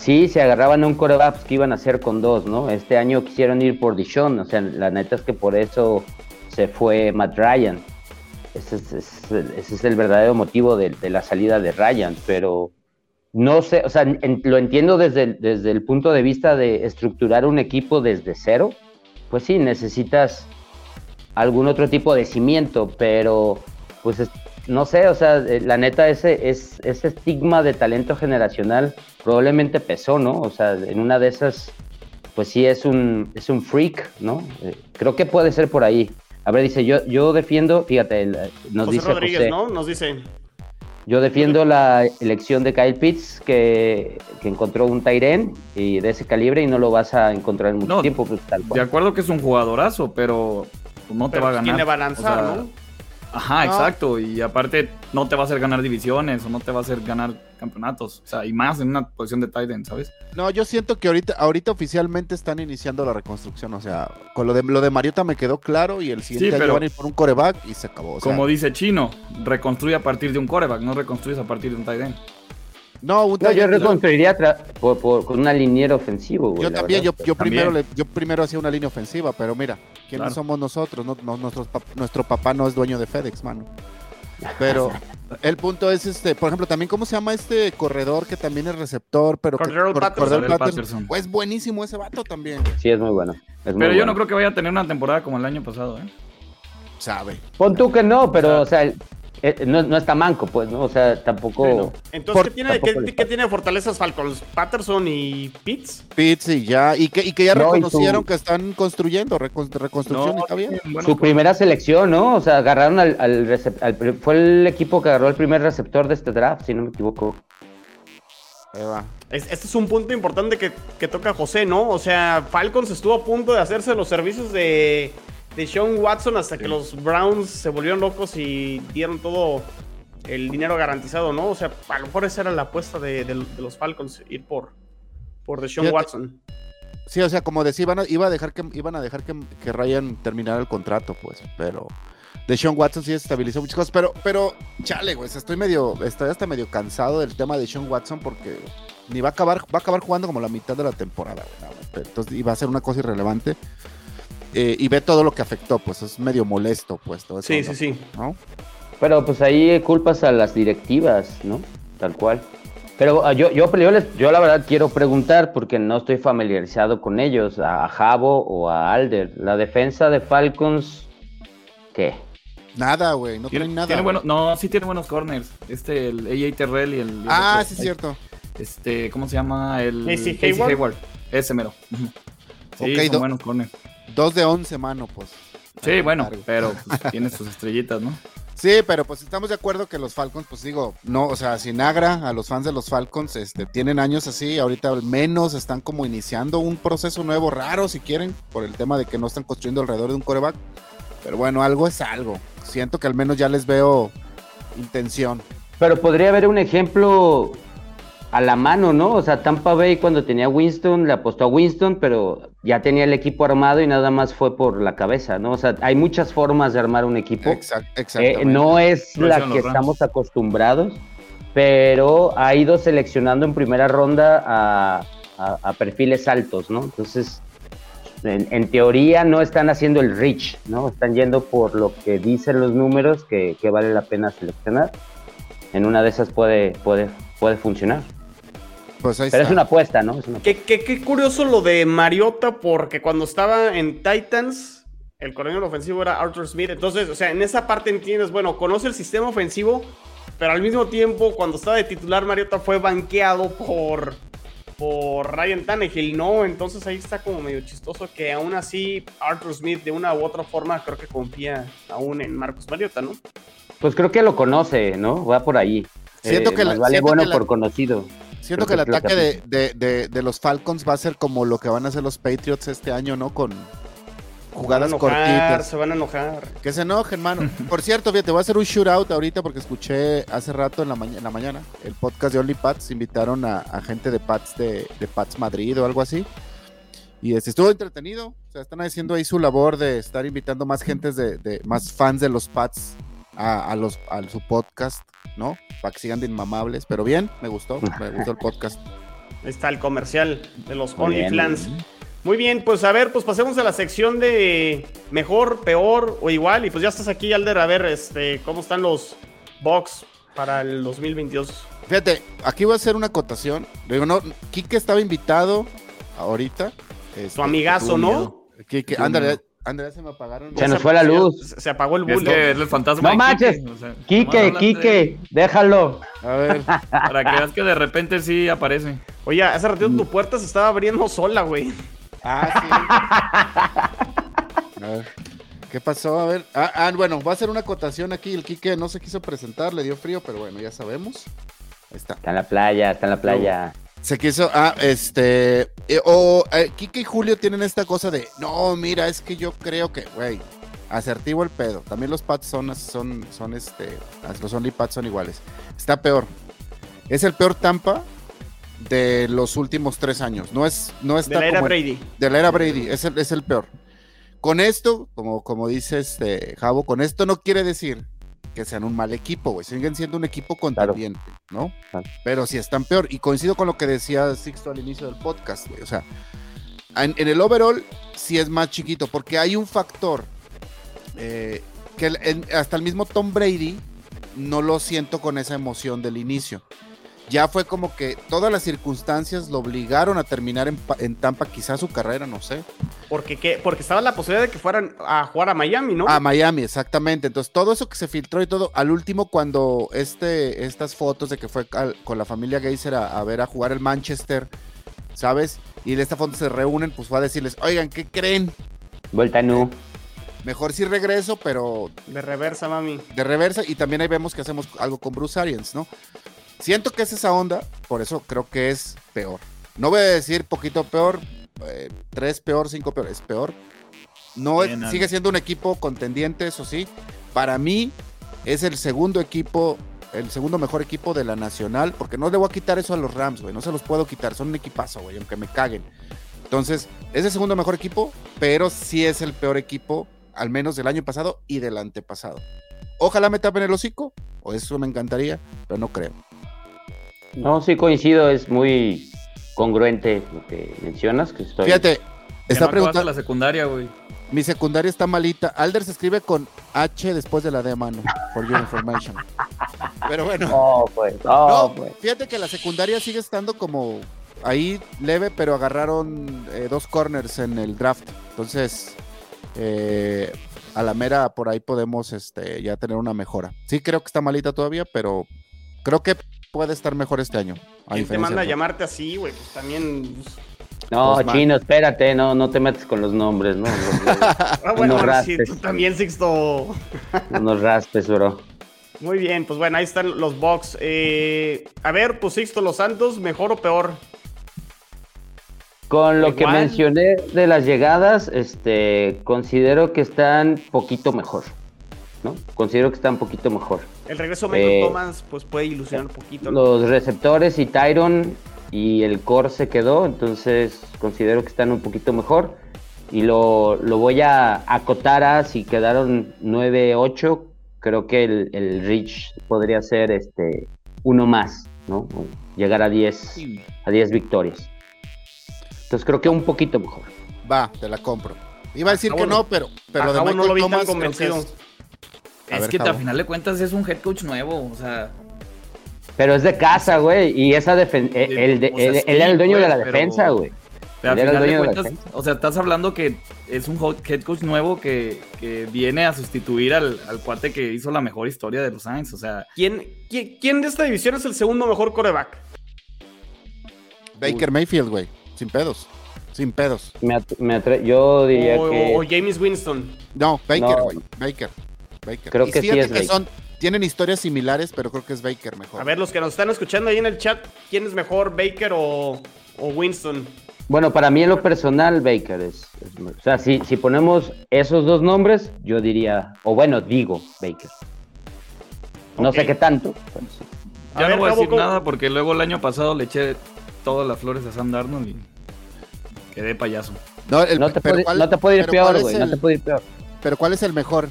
sí, se agarraban a un coreback pues, que iban a hacer con dos, ¿no? Este año quisieron ir por Dishon, o sea, la neta es que por eso se fue Matt Ryan. Ese es, es- el verdadero motivo de, la salida de Ryan, pero no sé, o sea, lo entiendo desde desde el punto de vista de estructurar un equipo desde cero. Pues sí, necesitas algún otro tipo de cimiento, pero pues es- no sé, o sea, eh, la neta ese, es, ese estigma de talento generacional probablemente pesó, ¿no? O sea, en una de esas, pues sí es un, es un freak, ¿no? Eh, creo que puede ser por ahí. A ver, dice, yo, yo defiendo, fíjate, el- nos José dice Rodríguez, José, ¿no? Nos dice. yo defiendo la elección de Kyle Pitts, que, que encontró un Tyren y de ese calibre y no lo vas a encontrar en mucho No, tiempo, pues tal De acuerdo que es un jugadorazo, pero pues, no te Pero va a ganar. ¿quién le va a lanzar, O sea, no? Ajá, No. exacto. Y aparte, no te va a hacer ganar divisiones o no te va a hacer ganar campeonatos. O sea, y más en una posición de tight end, ¿sabes? No, yo siento que ahorita, ahorita oficialmente están iniciando la reconstrucción. O sea, con lo de lo de Mariota me quedó claro y el siguiente Sí, año van a ir por un coreback y se acabó. o sea, Como dice Chino, reconstruye a partir de un coreback, no reconstruyes a partir de un tight end. No, un No, yo reconstruiría por- por- con una liniera ofensivo, güey. Yo también, yo, verdad. yo primero También. yo primero hacía una línea ofensiva, pero mira, ¿quiénes Claro. somos nosotros? No, no- nuestros pap- nuestro papá no es dueño de FedEx, mano. Pero el punto es este, por ejemplo, también cómo se llama este corredor que también es receptor, pero que Cordero Cor- Patterson. Cordero. Pues buenísimo ese vato también, Sí, es muy bueno. es muy Pero yo bueno. no creo que vaya a tener una temporada como el año pasado, ¿eh? sabe. Pon tú que no, pero, o sea, eh, no, no está manco, pues, ¿no? O sea, tampoco. Bueno, entonces, Por- ¿qué tiene, tampoco qué, tiene de fortalezas Falcons? ¿Patterson y Pitts? Pitts y ya, y que, y que ya No, reconocieron su- que están construyendo, recon- reconstrucción y está bien. bueno, Su primera selección, ¿no? O sea, agarraron al, al recep- al pri- Fue el equipo que agarró el primer receptor de este draft, si no me equivoco. Ahí va. Es- este es un punto importante que, que toca José, ¿no? O sea, Falcons estuvo a punto de hacerse los servicios de, de Sean Watson hasta que los Browns se volvieron locos y dieron todo el dinero garantizado, ¿no? O sea, a lo mejor esa era la apuesta de, de- de los Falcons, ir por, por Deshaun Fíjate. Watson. Sí, o sea, como decía, iban a, iba a dejar que, iban a dejar que, que Ryan terminara el contrato, pues, pero de Sean Watson sí estabilizó muchas cosas, pero, pero, chale, güey, estoy medio, estoy hasta medio cansado del tema de Sean Watson porque ni va a acabar, va a acabar jugando como la mitad de la temporada, güey, no, entonces iba a ser una cosa irrelevante. Eh, y ve todo lo que afectó, pues es medio molesto, pues, todo eso. Sí, sí, sí. ¿no? Pero pues ahí culpas a las directivas, ¿no? Tal cual. Pero ah, yo, yo, yo, les- yo la verdad quiero preguntar, porque no estoy familiarizado con ellos, a, a Javo o a Alder. La defensa de Falcons, ¿qué? Nada, güey, no tiene, tienen nada. tiene bueno, no, sí tiene buenos corners. Este, el AJ Terrell y el. Ah, sí, es cierto. Este, ¿cómo se llama? El. Casey Casey Hayward. Ese mero. Sí, Ok, son buenos corners. Dos de once, mano, pues. Sí, bueno, pero pues, tiene sus estrellitas, ¿no? Sí, pero pues estamos de acuerdo que los Falcons, pues digo, no, o sea, sin agra a los fans de los Falcons, este, tienen años así, ahorita al menos están como iniciando un proceso nuevo, raro si quieren, por el tema de que no están construyendo alrededor de un coreback. Pero bueno, algo es algo. Siento que al menos ya les veo intención. Pero podría haber un ejemplo a la mano, ¿no? O sea, Tampa Bay cuando tenía Winston le apostó a Winston, pero ya tenía el equipo armado y nada más fue por la cabeza, ¿no? O sea, hay muchas formas de armar un equipo. Exact- Eh, no es la que estamos acostumbrados, pero ha ido seleccionando en primera ronda a, a- a perfiles altos, ¿no? Entonces, en, en teoría no están haciendo el reach, ¿no? Están yendo por lo que dicen los números que, que vale la pena seleccionar. En una de esas puede, puede, puede funcionar. Pues ahí Pero es una apuesta, ¿no? Es una Qué, qué- qué curioso lo de Mariota, porque cuando estaba en Titans, el coronel ofensivo era Arthur Smith. Entonces, o sea, en esa parte entiendes, bueno, conoce el sistema ofensivo, pero al mismo tiempo, cuando estaba de titular, Mariota fue banqueado por, por Ryan Tannehill, ¿no? Entonces ahí está como medio chistoso que aún así Arthur Smith, de una u otra forma, creo que confía aún en Marcus Mariota, ¿no? Pues creo que lo conoce, ¿no? Va por ahí. Siento Eh, que la- vale siento bueno que la- por conocido. Siento que el ataque de, de- de- de los Falcons va a ser como lo que van a hacer los Patriots este año, ¿no? Con jugadas se van a enojar, cortitas. Se van a enojar. Que se enojen, mano. Por cierto, fíjate, voy a hacer un shootout ahorita porque escuché hace rato en la, maña- en la mañana el podcast de Only Pats. Invitaron a, a gente de Pats de, de Pats Madrid o algo así. Y este, estuvo entretenido. O sea, están haciendo ahí su labor de estar invitando más gentes de, de- más fans de los Pats a, a los, a su podcast, ¿no? Para que sigan de inmamables. Pero bien, me gustó, me gustó el podcast. Ahí está el comercial de los OnlyFans. muy bien. Pues a ver, pues pasemos a la sección de mejor, peor o igual. Y pues ya estás aquí, Alder, a ver este, cómo están los box para el 2022. Fíjate, aquí voy a hacer una acotación. Digo, no, Kike estaba invitado ahorita. este, Tu amigazo, ¿no? Kike, ándale, ándale, se me apagaron. Se nos fue la luz. Se, se apagó el Es bulto. que es el fantasma. No manches. Quique, o sea, nomás Quique, Quique, déjalo. A ver, Para que veas que de repente sí aparece. Oye, hace ratito tu puerta se estaba abriendo sola, güey. ah, sí. A ver, ¿qué pasó? A ver, ah, ah, bueno, voy a hacer una acotación aquí. El Kike no se quiso presentar, le dio frío, pero bueno, ya sabemos. Ahí está. Está en la playa, está en la playa. Se quiso, ah, este, eh, o eh, Kike y Julio tienen esta cosa de, no, mira, es que yo creo que, güey, Asertivo el pedo. También los pads son, son, son este, los only pads son iguales. Está peor. Es el peor Tampa de los últimos tres años. No es, no está de la era como- Brady. de la era Brady, es el, es el peor. Con esto, como, como dice este Javo, con esto no quiere decir que sean un mal equipo, güey. Siguen siendo un equipo contendiente, ¿no? Claro. Pero si están peor. Y coincido con lo que decía Sixto al inicio del podcast, güey. O sea, en, en el overall sí es más chiquito, porque hay un factor eh, que el- hasta el mismo Tom Brady no lo siento con esa emoción del inicio. Ya fue como que todas las circunstancias lo obligaron a terminar en, en Tampa, quizás su carrera, no sé. Porque, ¿qué? Porque estaba la posibilidad de que fueran a jugar a Miami, ¿no? A Miami, exactamente. Entonces, todo eso que se filtró y todo, al último, cuando este, estas fotos de que fue al- con la familia Geyser a, a ver a jugar el Manchester, ¿sabes? Y en esta foto se reúnen, pues fue a decirles, oigan, ¿qué creen? Vuelta no. Mejor sí regreso, pero De reversa, mami. de reversa. Y también ahí vemos que hacemos algo con Bruce Arians, ¿no? Siento que es esa onda, por eso creo que es peor. No voy a decir poquito peor, eh, tres peor, cinco peor, es peor. No Bien, sigue siendo un equipo contendiente, eso sí. Para mí es el segundo equipo, el segundo mejor equipo de la nacional, porque no le voy a quitar eso a los Rams, güey. No se los puedo quitar, son un equipazo, güey, aunque me caguen. Entonces, es el segundo mejor equipo, pero sí es el peor equipo, al menos del año pasado y del antepasado. Ojalá me tapen el hocico, o eso me encantaría, pero no creo. No, sí coincido, es muy congruente lo que mencionas. Que estoy... Fíjate, está no preguntando, la secundaria, güey. mi secundaria está malita. Alder se escribe con H después de la D a mano, for your information. Pero bueno. No, pues, no, No, pues. fíjate que la secundaria sigue estando como ahí leve, pero agarraron eh, dos corners en el draft. Entonces, eh, a la mera por ahí podemos este, ya tener una mejora. Sí creo que está malita todavía, pero creo que puede estar mejor este año. ¿Quién te manda a llamarte así, güey? Pues también. pues, No, Osman. chino, espérate, no, no te metes con los nombres, ¿no? Ah, bueno, Unos bueno, sí, raspes. tú también, Sixto. Unos raspes, bro. Muy bien, pues bueno, ahí están los box. Eh, a ver, pues Sixto, los Santos, ¿mejor o peor? Con lo que mencioné de las llegadas, este, considero que están poquito mejor, ¿no? Considero que están poquito mejor. El regreso de Michael Eh, Thomas, pues puede ilusionar un poquito. ¿no? Los receptores y Tyron y el core se quedó, entonces considero que están un poquito mejor. Y lo, lo voy a acotar a si quedaron 9-8, creo que el, el Reach podría ser este uno más, ¿no? Llegar a 10, a 10 victorias. Entonces creo que un poquito mejor. Va, te la compro. Iba a decir A que no, pero, pero a lo de no Michael lo vi tan Thomas creo que convencido. Es- A Es ver, que Javo. al final de cuentas es un head coach nuevo, o sea, Pero es de casa, güey, y esa defen- el, de- O sea, él, sí, él era el dueño de la pero- defensa, güey. pero al Él final de cuentas, o sea, estás hablando que es un head coach nuevo que, que viene a sustituir al, al cuate que hizo la mejor historia de los Saints, o sea, ¿Quién, quién, quién de esta división es el segundo mejor coreback? Baker Mayfield, güey. Sin pedos. Sin pedos. Me me atre- yo diría O, que... o James Winston. No, Baker, No. güey. Baker. Baker. Creo Y que sí es Baker. son, tienen historias similares, pero creo que es Baker mejor. A ver, los que nos están escuchando ahí en el chat, ¿quién es mejor, Baker o, o Winston? Bueno, para mí en lo personal, Baker es... es- o sea, si, si ponemos esos dos nombres, yo diría... O bueno, digo Baker. No sé qué tanto. pero. A ya ver, no voy a decir ¿cómo- nada porque luego el año pasado le eché todas las flores a Sam Darnold y quedé payaso. No, el- No te, pero puede, ¿cuál- no te puede ir peor, güey. No te puede ir peor. Pero ¿cuál es el mejor?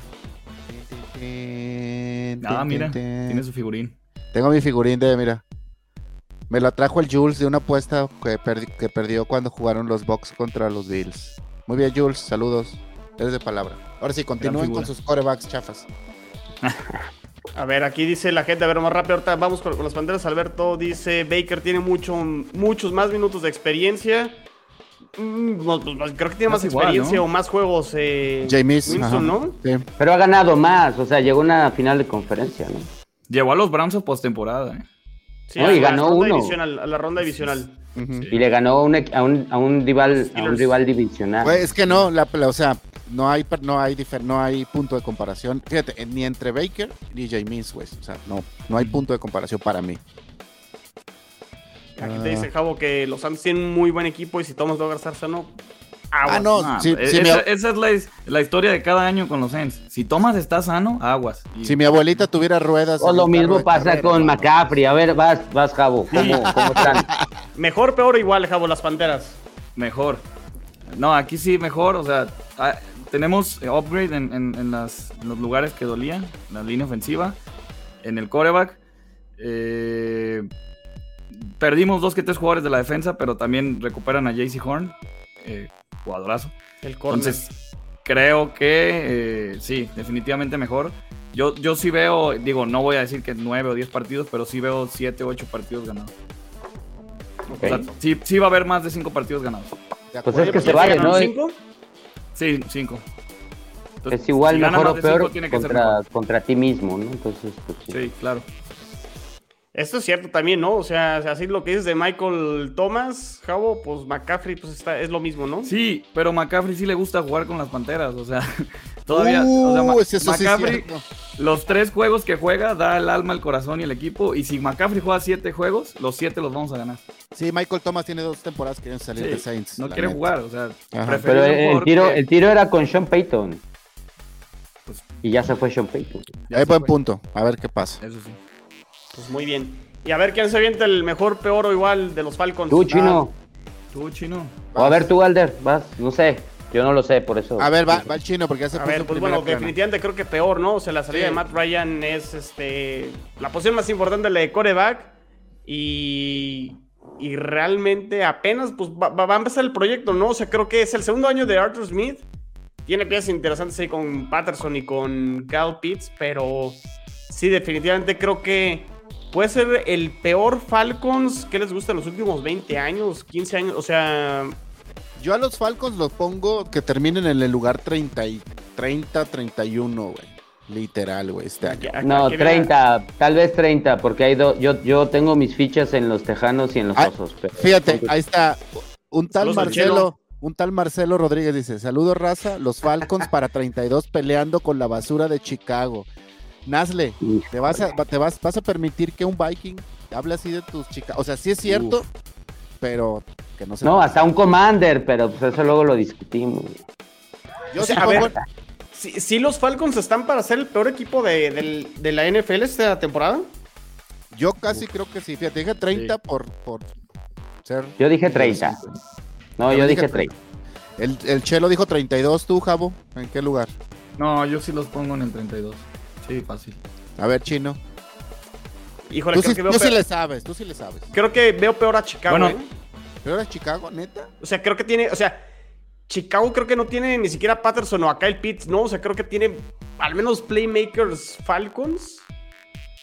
Ah, mira, tiene su figurín. Tengo mi figurín de, mira. Me lo trajo el Jules de una apuesta que, perdi- que perdió cuando jugaron los Bucks contra los Bills. Muy bien, Jules, saludos. Eres de palabra. Ahora sí, continúen con sus corebacks chafas. A ver, aquí dice la gente, a ver, más rápido, ahorita vamos con, con las banderas. Alberto dice, Baker tiene mucho, muchos más minutos de experiencia. Mm, no, creo que tiene más igual, experiencia ¿no? o más juegos. Eh, James. Winston, ajá. ¿no? Sí. Pero ha ganado más. O sea, llegó a una final de conferencia, ¿no? Llevó a los Browns a postemporada. ¿eh? Sí, No, y la ganó ronda uno. divisional, a la ronda divisional. Sí. Y le ganó a un, a un, a un rival, a un rival divisional. Güey, es que no, la, la- o sea, no hay, no hay, difer- no hay punto de comparación. Fíjate, ni entre Baker ni James, güey. O sea, no, no hay punto de comparación para mí. Aquí Ah. te dice Javo que los Santos tienen un muy buen equipo y si Thomas logra estar sano, Aguas. Ah, no, Ah, si, si esa, mi, ab- esa es la, his- la historia de cada año con los Saints. Si Thomas está sano, aguas. Y- si mi abuelita tuviera ruedas. O lo mismo pasa carrera, con mano. McCaffrey. A ver, vas, vas, Javo. ¿Cómo, cómo están? Mejor, peor o igual, Javo, las panteras. Mejor. No, aquí sí mejor. O sea, ah, tenemos upgrade en, en- en las- en los lugares que dolían. La línea ofensiva. En el coreback. Eh, perdimos dos que tres jugadores de la defensa, pero también recuperan a JC Horn. Eh, jugadorazo. El corner. Entonces, creo que eh, sí, definitivamente mejor. Yo, yo sí veo, digo, no voy a decir que nueve o diez partidos, pero sí veo siete o ocho partidos ganados. O sea, sí, sí va a haber más de cinco partidos ganados. Pues es que se ¿ya vale, ¿no? cinco? Sí, cinco. Entonces, Es igual si gana mejor más o de cinco, peor tiene que ser contra, contra ti mismo, ¿no? Entonces, pues sí. Sí, claro. Esto es cierto también, ¿no? O sea, así lo que dices de Michael Thomas, Javo, pues McCaffrey, pues está, es lo mismo, ¿no? Sí, pero McCaffrey sí le gusta jugar con las panteras, o sea, todavía. o sea, Uh, eso sí es McCaffrey, los tres juegos que juega, da el alma, el corazón y el equipo. Y si McCaffrey juega siete juegos, los siete los vamos a ganar. Sí, Michael Thomas tiene dos temporadas que quieren salir Sí, de Saints. no quiere neta. jugar, o sea, Pero el tiro, que- el tiro era con Sean Payton. Pues- y ya se fue Sean Payton. se buen fue. punto. A ver qué pasa. Eso sí. Pues muy bien. Y a ver quién se avienta el mejor, peor o igual de los Falcons. Tú, chino. Tú, chino. O a ver, tú, Alder, vas. No sé. Yo no lo sé, por eso. A ver, va, va el chino porque ya se A puso ver, pues bueno, plana. definitivamente creo que peor, ¿no? O sea, la salida Sí. de Matt Ryan es este la posición más importante la de coreback y y realmente apenas pues va, va- va a empezar el proyecto, ¿no? O sea, creo que es el segundo año de Arthur Smith. Tiene piezas interesantes ahí con Patterson y con Cal Pitts, pero sí, definitivamente creo que puede ser el peor Falcons que les gusta en los últimos 20 años, 15 años, o sea, Yo a los Falcons los pongo que terminen en el lugar 30, y 30 31, güey. Literal, güey, este año. No, que vea- 30, tal vez 30, porque hay dos. Yo, yo tengo mis fichas en los Tejanos y en los Ay, Osos. pero- Fíjate, ahí está. Un tal Saludos Marcelo, un tal Marcelo Rodríguez dice, saludos raza, los Falcons para 32 peleando con la basura de Chicago. Nazle, ¿te vas a, te vas, vas a permitir que un Viking hable así de tus chicas? O sea, sí es cierto, pero que no se... No, hasta un Commander, pero pues eso luego lo discutimos. Yo O sea, sí a ver, si, si los Falcons están para ser el peor equipo de, la NFL esta temporada. yo casi creo que sí. Fíjate, dije 30 Sí. por, por ser... Yo dije 30. No, Yo yo dije dije 30. El, el Chelo dijo 32, tú, Javo, ¿en qué lugar? No, yo sí los pongo en el 32. Sí, fácil. A ver, Chino. Híjole, Tú creo, sí, que veo tú sí peor, le sabes, tú sí le sabes. creo que veo peor a Chicago. Bueno. ¿eh? ¿Pero era Chicago, neta? O sea, creo que tiene. O sea, Chicago creo que no tiene ni siquiera a Patterson o a Kyle Pitts, ¿no? O sea, creo que tiene al menos playmakers Falcons.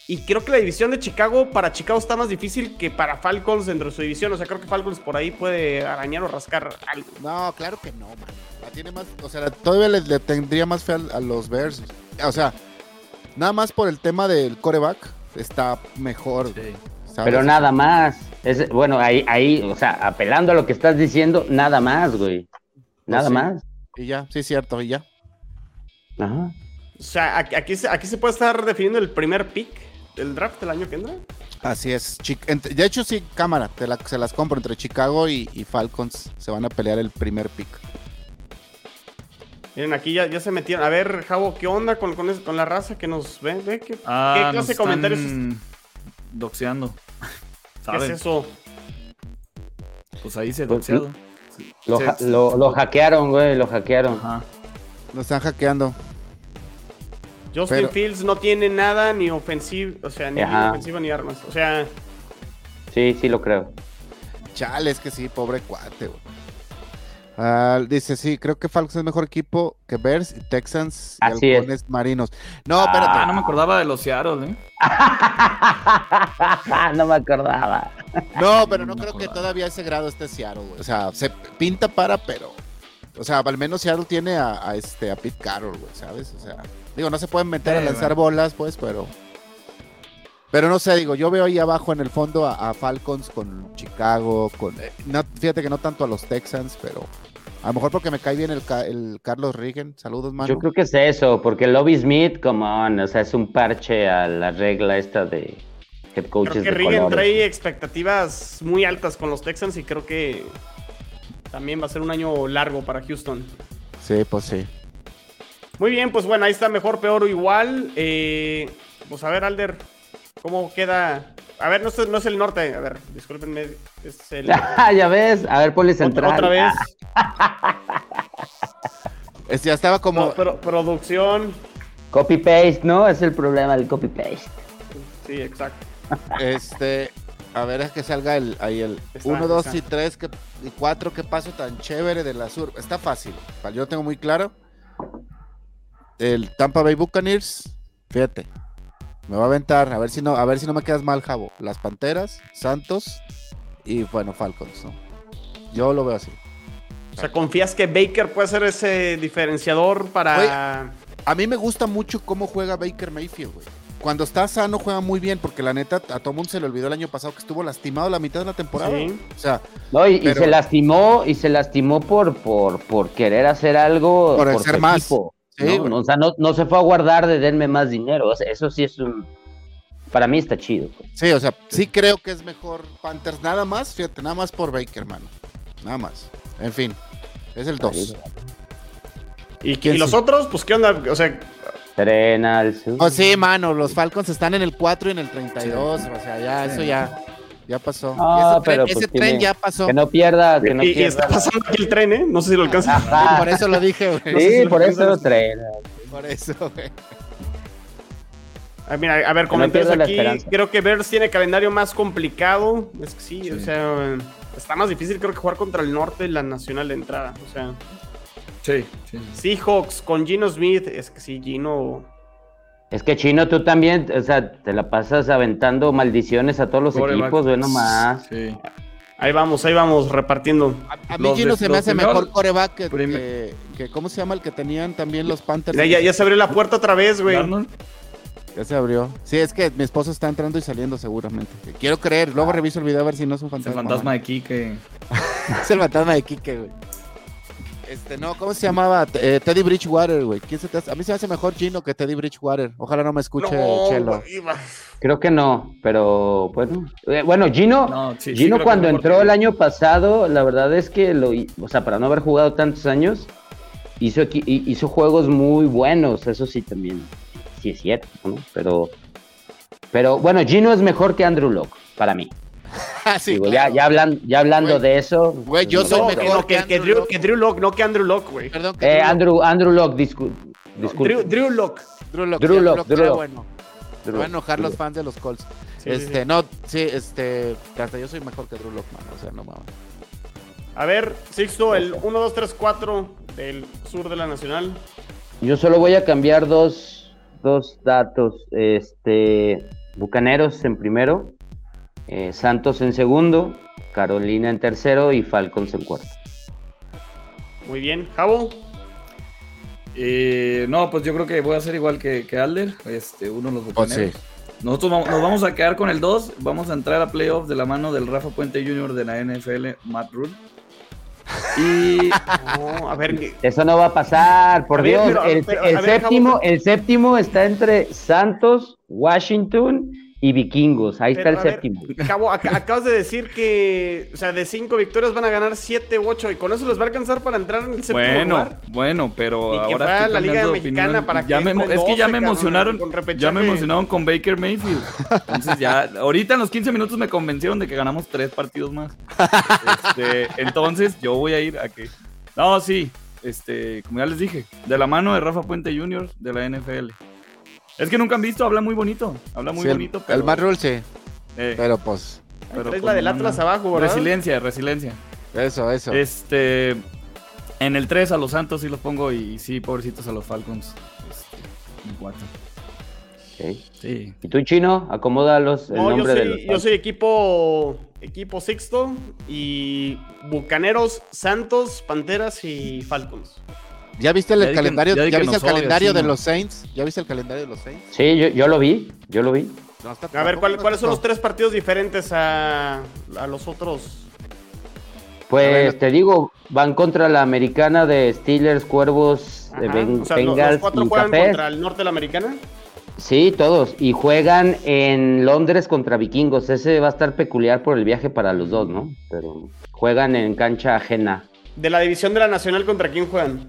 Y creo que la división de Chicago para Chicago está más difícil que para Falcons dentro de su división. O sea, creo que Falcons por ahí puede arañar o rascar algo. No, claro que no, man. La tiene más, o sea, todavía le, le tendría más fe al- a, los Bears. O sea, nada más por el tema del coreback está mejor. Sí. Pero nada más. Es, bueno, ahí, ahí, o sea, apelando a lo que estás diciendo, nada más, güey. Nada sí. más. Y ya, sí, cierto, y ya. Ajá. O sea, aquí, aquí se- aquí se puede estar definiendo el primer pick del draft del año que entra. Así es. De hecho, sí, cámara, te la- se las compro entre Chicago y, y Falcons. Se van a pelear el primer pick. Miren, aquí ya, ya se metieron. A ver, Javo, ¿qué onda con, con, es- con la raza que nos ve? ¿Ve? ¿Qué, Ah, qué nos clase de están comentarios es, Doxeando. qué es eso? Pues ahí se doxeado. Lo, ha- lo, lo hackearon, güey, lo hackearon. Ajá. Nos están hackeando. Justin Pero- Fields no tiene nada ni ofensivo, o sea, ni línea ofensiva ni armas. O sea, Sí, sí lo creo. Chale, es que sí, pobre cuate, güey. Ah, dice, sí, creo que Falcons es mejor equipo que Bears, y Texans y Así es. Marinos. No, espérate. Ah, no me acordaba de los Seattle, ¿eh? no me acordaba. No, pero no creo que todavía a ese grado esté Seattle, güey. O sea, se pinta para, pero. O sea, al menos Seattle tiene a, a este, a Pete Carroll, güey, ¿sabes? O sea, digo, no se pueden meter a lanzar bolas, pues, pero. Pero no sé, digo, yo veo ahí abajo en el fondo a, a Falcons con Chicago, con. eh, no, fíjate que no tanto a los Texans, pero. A lo mejor porque me cae bien el, Ca- el Carlos Rigen. Saludos, mano. Yo creo que es eso, porque Lobby Smith, como on, o sea, es un parche a la regla esta de head coaches creo que de colores. trae expectativas muy altas con los Texans y creo que también va a ser un año largo para Houston. Sí, pues sí. Muy bien, pues bueno, ahí está mejor, peor o igual. Eh, pues a ver, Alder, ¿cómo queda? A ver, no es, no es el norte, a ver, discúlpenme, es el... ya ves, a ver, ponle central. Otra, vez. Es, ya estaba como. No, pero, producción. Copy paste, ¿no? Es el problema del copy paste. Sí, exacto. Este. A ver, es que salga el, ahí el Está, 1, 2 está. y 3 y 4. Qué paso tan chévere de la sur. Está fácil. Yo lo tengo muy claro. El Tampa Bay Buccaneers. Fíjate. Me va a aventar. A ver si no, a ver si no me quedas mal, Jabo. Las Panteras, Santos y bueno, Falcons, ¿no? Yo lo veo así. O sea, ¿confías que Baker puede ser ese diferenciador para... A mí me gusta mucho cómo juega Baker Mayfield, güey. Cuando está sano juega muy bien, porque la neta a todo mundo se le olvidó el año pasado que estuvo lastimado la mitad de la temporada. Sí. O sea, No, y, se lastimó, y se lastimó por, por, por querer hacer algo Por por, su más. equipo, Sí, ¿no? O sea, no, no se fue a guardar de denme más dinero. O sea, eso sí es un. Para mí está chido. pues. sí, o sea, sí creo que es mejor Panthers. Nada más, fíjate, nada más por Baker, mano. Nada más. En fin, es el 2. Y, ¿Quién y los sí? otros, pues, ¿qué onda? O sea, Serena, el sur. Oh, sí, mano, los Falcons están en el 4 y en el 32. O sea, ya, eso ya, ya pasó. Y ese tren, pero, pues, ese tiene- tren ya pasó. Que no pierda, que no y, y pierda. está pasando aquí el tren, ¿eh? No sé si lo alcanza. Ajá. Por eso lo dije, güey. no sé si Sí, por eso lo traen. Por eso, güey. Ah, mira, a ver, no comentarios la aquí. esperanza. Creo que Bears tiene calendario más complicado. Es que sí, o sea, está más difícil creo que jugar contra el norte y la nacional de entrada. O sea, Sí, sí. Seahawks con Gino Smith. Es que sí, Gino. Es que Chino, tú también, o sea, te la pasas aventando maldiciones a todos los equipos, ve nomás. Sí. Ahí vamos, ahí vamos, repartiendo. A, a mí Gino de- se me hace primeros- mejor coreback que, que- que- ¿Cómo se llama el que tenían también los Panthers? Ya, ya se abrió la puerta otra vez, güey. Ya se abrió. Sí, es que mi esposo está entrando y saliendo seguramente. Quiero creer, luego reviso el video a ver si no es un es el fantasma. fantasma de Kike. Es el fantasma de Kike, güey. Este, no, ¿cómo se llamaba? Eh, Teddy Bridgewater, güey. ¿Quién se te hace? A mí se me hace mejor Gino que Teddy Bridgewater. Ojalá no me escuche No, Chelo. Creo que no, pero bueno. Eh, bueno, Gino, No, sí, sí, Gino cuando entró el año pasado, la verdad es que lo, o sea, para no haber jugado tantos años, hizo hizo juegos muy buenos, eso sí también, sí es cierto, ¿no? Pero, pero bueno, Gino es mejor que Andrew Locke, para mí. Ah, sí, Digo, claro. ya, ya hablan, ya hablando Güey, de eso. güey, yo pues, soy No, mejor que, no, que, que Drew, Lock. que Drew Lock, no que Andrew Lock, güey. Perdón, que Eh, Andrew, Andrew Locke, discu- disculpe. Drew, Drew Lock. Drew Lock, Drew sí, Lock, Drew era Lock. bueno. Drew Me van a enojar Drew los fans de los Colts. Sí, este, sí. no, sí, este, hasta yo soy mejor que Drew Lock, mano. O sea, no mames. A ver, Sixto, el 1, 2, 3, 4 del sur de la nacional. Yo solo voy a cambiar dos, dos datos. Este, Bucaneros en primero, eh, Santos en segundo, Carolina en tercero y Falcons en cuarto. Muy bien. Jabo. Eh, no, pues yo creo que voy a hacer igual que, que Alder. Este, uno de los sí. Nosotros vamos- nos vamos a quedar con el 2. Vamos a entrar a playoffs de la mano del Rafa Puente Jr. de la NFL, Matt Rule. Y No, a ver, Eso no va a pasar, por A ver, Dios. pero- el, pero, el a ver, séptimo, Javo, el séptimo está entre Santos, Washington y Vikingos. Ahí pero, está el ver, séptimo. Ac- acabas de decir que, o sea, de 5 victorias van a ganar 7 u 8 y con eso les va a alcanzar para entrar en el séptimo bueno, lugar. bueno, pero Y que ahora estoy la Liga Mexicana opinión. para que me, es que 12, ya me emocionaron, con ya me emocionaron con Baker Mayfield. Entonces ya, ahorita en los 15 minutos me convencieron de que ganamos tres partidos más. Este, entonces yo voy a ir a que, no, sí, este, como ya les dije, de la mano de Rafa Puente Jr. de la NFL. Es que nunca han visto, habla muy bonito, habla muy Sí, bonito, el, pero, Rule sí, eh, pero pues, pero Traes pues la del Atlas abajo, ¿verdad? Resiliencia, resiliencia. eso, eso. Este, en el 3 a los Santos sí los pongo y sí, pobrecitos a los Falcons. Este, en cuatro. Ok. Sí. ¿Y tú, Chino? Acomódalos el No, yo nombre de soy, los yo soy equipo, equipo Sixto y Bucaneros, Santos, Panteras y Falcons. ¿Ya viste el Ya di que- calendario, ya viste el calendario de los Saints? ¿Ya viste el calendario de los Saints? Sí, yo, yo lo vi, yo lo vi. No, A ver, ¿cuál- tampoco ¿cuáles son los tres partidos diferentes a, a los otros? Pues ver, te digo, van contra la americana de Steelers, Cuervos, de Ben- o sea, los, cuatro y juegan Cafés. contra el norte de la americana. Sí, todos. Y juegan en Londres contra Vikingos. Ese va a estar peculiar por el viaje para los dos, ¿no? Pero juegan en cancha ajena. De la división de la Nacional, ¿contra quién juegan?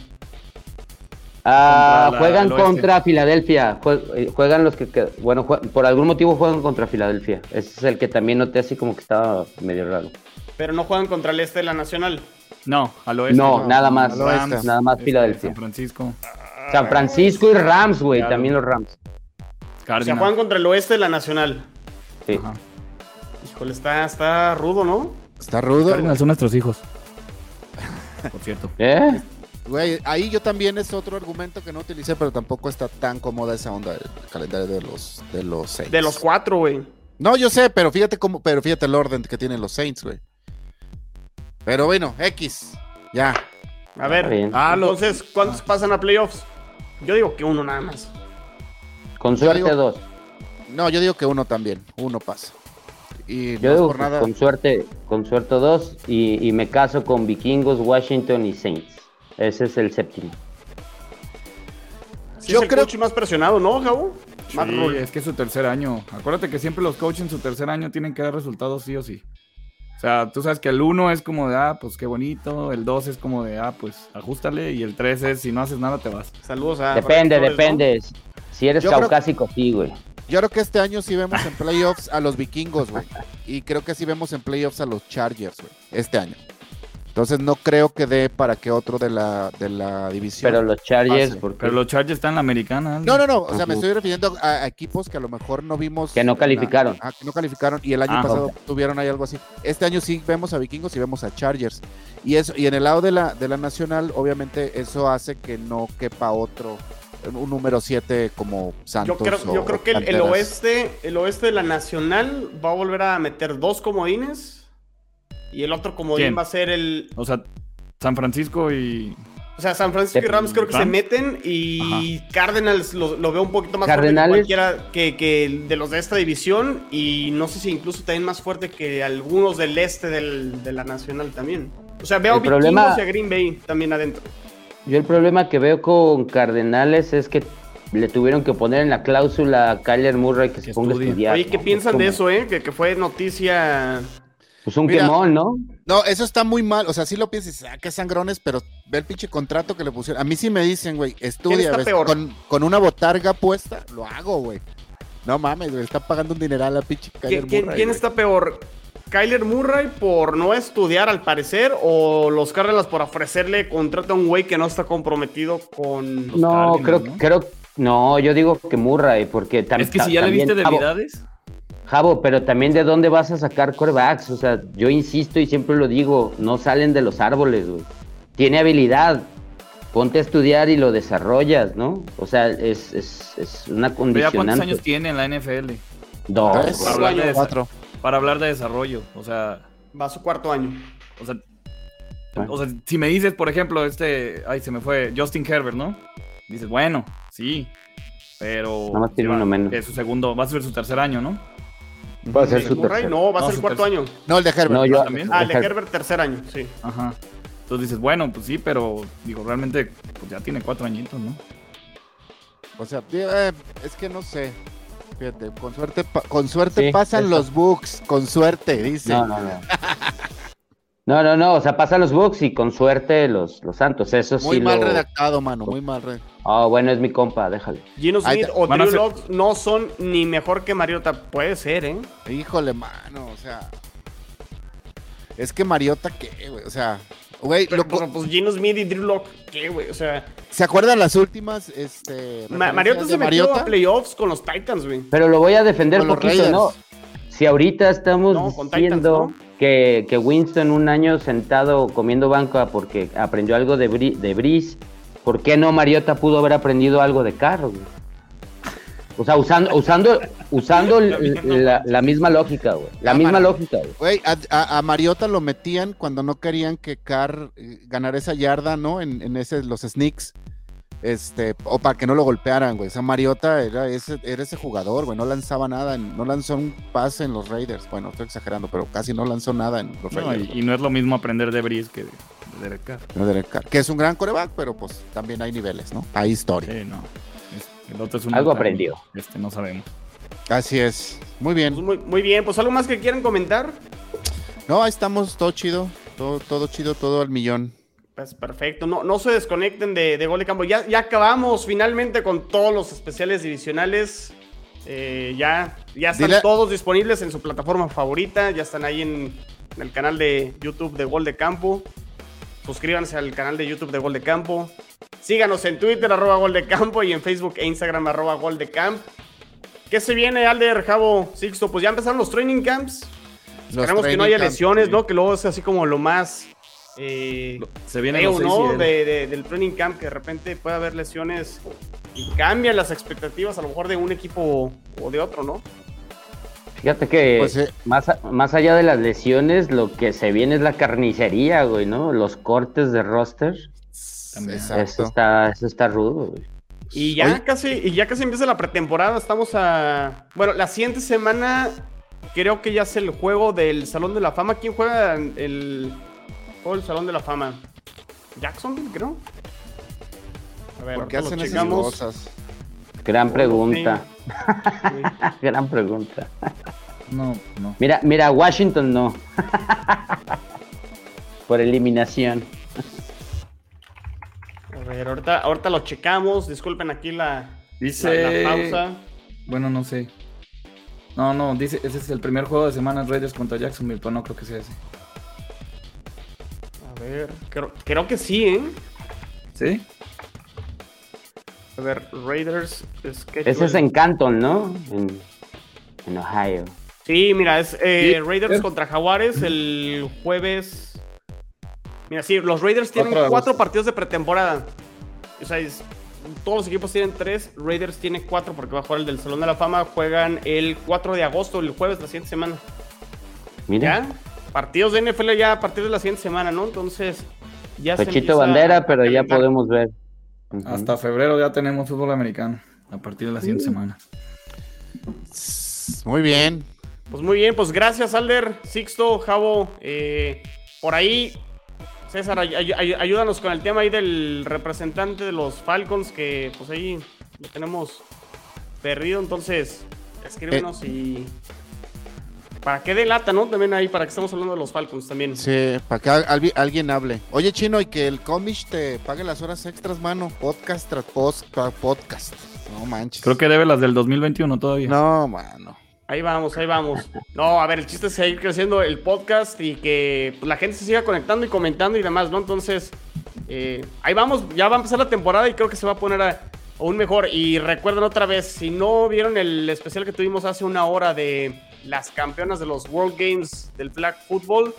Ah, Contra juegan contra Filadelfia. Jue- eh, Juegan los que, que- bueno, jue- por algún motivo juegan contra Filadelfia. Ese es el que también noté así como que estaba medio raro. Pero no juegan contra el este de la Nacional. No, al oeste. No, no, nada más. al oeste. Nada más este, Filadelfia. San Francisco. San Francisco y Rams, güey. Claro. También los Rams. O sea, juegan contra el oeste de la Nacional. Sí. Ajá. Híjole, está, está rudo, ¿no? Está rudo. Son nuestros hijos. Por cierto. ¿Eh? Güey, ahí yo también es otro argumento que no utilicé, pero tampoco está tan cómoda esa onda del calendario de los de los Saints. De los cuatro, güey. No, yo sé, pero fíjate cómo, pero fíjate el orden que tienen los Saints, güey. Pero bueno, X. Ya. A ver, bien. Ah, lo- entonces, ¿cuántos pasan a playoffs? Yo digo que uno nada más. Con suerte digo- dos. No, yo digo que uno también. Uno pasa. Y Yo no digo por que nada. con suerte, con suerte dos. Y, y me caso con Vikingos, Washington y Saints. Ese es el séptimo. Sí Yo es el creo- coach más presionado, ¿no, Javo? Sí, es que es su tercer año. Acuérdate que siempre los coaches en su tercer año tienen que dar resultados sí o sí. O sea, tú sabes que el 1 es como de, ah, pues qué bonito. El 2 es como de, ah, pues ajustale. Y el 3 es, si no haces nada, te vas. Saludos a. depende, depende. Si eres Yo creo- caucásico, sí, güey. Yo creo que este año sí vemos en playoffs a los vikingos, güey. Y creo que sí vemos en playoffs a los Chargers, güey. Este año. Entonces no creo que dé para que otro de la, de la división. Pero los Chargers, porque Pero los Chargers están en la americana. No, no, no. O sea, me estoy refiriendo a, a equipos que a lo mejor no vimos. Que no la- calificaron. ah, que no calificaron. Y el año Ah, pasado tuvieron ahí algo así. Este año sí vemos a vikingos y vemos a Chargers. Y eso, y en el lado de la, de la nacional, obviamente, eso hace que no quepa otro. Un número 7 como Santos. Yo creo, o- yo creo que el, el oeste, el oeste de la Nacional va a volver a meter dos comodines. Y el otro comodín ¿Quién? va a ser el. O sea, San Francisco y. O sea, San Francisco y Rams creo que se meten. Y Cardinals lo, lo veo un poquito más Cardenales. fuerte que cualquiera que, que de los de esta división. Y no sé si incluso también más fuerte que algunos del este del- de la Nacional también. O sea, veo a El Vikingos problema- y a Green Bay también adentro. Yo el problema que veo con Cardenales es que le tuvieron que poner en la cláusula a Kyler Murray que se ponga a estudiar. Oye, ¿qué ¿no? piensan Es de eso, eh? Que, que fue noticia. Pues un Mira, quemón, ¿no? No, eso está muy mal. O sea, sí lo piensas, ah, qué sangrones, pero ve el pinche contrato que le pusieron. A mí sí me dicen, güey, estudia, está ¿ves? peor? Con, con una botarga puesta, lo hago, güey. No mames, güey, está pagando un dineral a pinche Kyler ¿Quién, Murray, quién está peor? ¿Kyler Murray por no estudiar al parecer? ¿O los Cardinals por ofrecerle contrato a un güey que no está comprometido con... Los No, Cardinals, creo, ¿no? creo, no, yo digo que Murray, porque tam- Es que si ya le también- viste debilidades. Jabo, pero también de dónde vas a sacar corebacks, o sea, yo insisto y siempre lo digo, no salen de los árboles, güey. Tiene habilidad, ponte a estudiar y lo desarrollas, ¿no? O sea, es, es, es una Pero ya cuántos años tiene en la NFL. Dos. Tres, Para hablar, de cuatro. para hablar de desarrollo. O sea, Va a su cuarto año. o sea, Bueno. o sea, si me dices, por ejemplo, este, ay, se me fue, Justin Herbert, ¿no? Dices, bueno, sí, pero Nada más tiene uno menos. Es su segundo, va a ser su tercer año, ¿no? Va a ser ¿De su Murray? tercer. No, va a No, ser el cuarto tercer. año. No, el de Herbert. No, yo- también? Ah, el de Herbert. Tercer año, sí. Ajá. Entonces dices, bueno, pues sí, pero digo, realmente pues ya tiene cuatro añitos, ¿no? O sea, eh, es que no sé. Fíjate, con suerte, con suerte Sí, pasan eso. los bugs, con suerte, dice. No, no, no. No, no, no, o sea, pasan los Bucks y con suerte los, los Santos, eso muy sí mal lo... redactado, mano, muy mal redactado. Ah, bueno, es mi compa, déjale. Gino Smith te- o Drew Lock no son ni mejor que Mariota. Puede ser, ¿eh? Híjole, mano, o sea. Es que Mariota, ¿qué, güey? O sea, güey, Pero, lo- pero, pues Gino Smith y Drew ¿qué, güey? O sea, ¿se acuerdan las últimas? Este, Ma- Mariota de se metió Mariota? a playoffs con los Titans, güey. Pero lo voy a defender Con poquito. ¿no? Si ahorita estamos No, con diciendo Titans, que, que Winston un año sentado comiendo banca porque aprendió algo de, Bri- de Breeze, ¿por qué no Mariota pudo haber aprendido algo de Carr? güey? O sea, usando, usando, usando la, la misma lógica, güey. La misma lógica, güey. Güey, a, a- a Mariota lo metían cuando no querían que Carr eh, ganara esa yarda, ¿no? En, en ese, los sneaks. Este, o para que no lo golpearan, güey. O sea, Mariota era ese, era ese jugador, güey. No lanzaba nada, en- no lanzó un pase en los Raiders. Bueno, estoy exagerando, pero casi no lanzó nada en los No, Raiders. y, y no es lo mismo aprender de Breeze que de, de Derek Carr. No, Derek Carr, que es un gran coreback, pero pues también hay niveles, ¿no? Hay historia. Sí, no. Es- el otro es un Algo altar, aprendió. Este no sabemos. Así es. Muy bien. Pues muy, muy bien, pues algo más que quieran comentar. No, ahí estamos, todo chido. Todo, todo chido, todo al millón. Pues perfecto, no, no se desconecten de, Gol de Campo. Ya, ya acabamos finalmente con todos los especiales divisionales. Eh, ya, ya están todos disponibles en su plataforma favorita. Ya están ahí en, el canal de YouTube de Gol de Campo. Suscríbanse al canal de YouTube de Gol de Campo. Síganos en Twitter, arroba Gol de Campo, y en Facebook e Instagram, arroba Gol de Camp. ¿Qué se viene, Alder, Javo, Sixto? Pues ya empezaron los training camps. Esperemos que no haya lesiones, ¿no? Que luego es así como lo más eh, se viene ¿no? del training camp, que de repente puede haber lesiones y cambian las expectativas a lo mejor de un equipo o de otro, ¿no? Fíjate que pues, eh, más, más allá de las lesiones, lo que se viene es la carnicería, güey, ¿no? Los cortes de roster. Eso está, eso está rudo, güey. Y ya casi, y ya casi empieza la pretemporada. Estamos a. Bueno, la siguiente semana creo que ya es el juego del Salón de la Fama. ¿Quién juega el, el Salón de la Fama. Jacksonville, creo. A ver, ¿Por qué hacen esas cosas? Gran pregunta. Gran pregunta. No, no. Mira, mira, Washington no. Por eliminación. A ver, ahorita, ahorita lo checamos. Disculpen aquí la, dice... la, pausa. Bueno, no sé. No, no, dice, ese es el primer juego de semana Raiders contra Jacksonville, pero no creo que sea ese ver, creo, que sí, ¿eh? ¿Sí? A ver, Raiders. Ese es en Canton, ¿no? En, Ohio. Sí, mira, es eh, Raiders contra Jaguares el jueves. Mira, sí, los Raiders tienen cuatro partidos de pretemporada. O sea, todos los equipos tienen tres. Raiders tiene cuatro porque va a jugar el del Salón de la Fama. Juegan el 4 de agosto, el jueves, la siguiente semana. Mira partidos de NFL ya a partir de la siguiente semana, ¿no? Entonces, ya Pechito se bandera, pero ya podemos ver. Hasta febrero ya tenemos fútbol americano, a partir de la siguiente semana. Muy bien. Pues muy bien, pues gracias, Alder, Sixto, Javo. Eh, por ahí, César, ayúdanos con el tema ahí del representante de los Falcons, que pues ahí lo tenemos perdido. Entonces, escríbenos eh, y para que delata, ¿no? También ahí, para que estemos hablando de los Falcons también. Sí, para que alguien hable. Oye, Chino, y que el Comish te pague las horas extras, mano. Podcast tras podcast. No manches. Creo que debe las del 2021 todavía. No, mano. Ahí vamos, ahí vamos. No, a ver, el chiste es seguir creciendo el podcast y que pues, la gente se siga conectando y comentando y demás, ¿no? Entonces, eh, ahí vamos, ya va a empezar la temporada y creo que se va a poner aún mejor. Y recuerden otra vez, si no vieron el especial que tuvimos hace una hora de las campeonas de los World Games del Flag Football.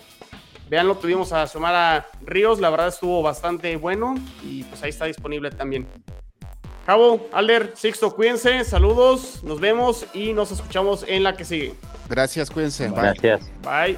Veanlo, tuvimos a Xiomara Ríos, la verdad estuvo bastante bueno y pues ahí está disponible también. Cabo, Alder, Sixto, cuídense, saludos, nos vemos y nos escuchamos en la que sigue. Gracias, cuídense. Bye. Gracias. Bye.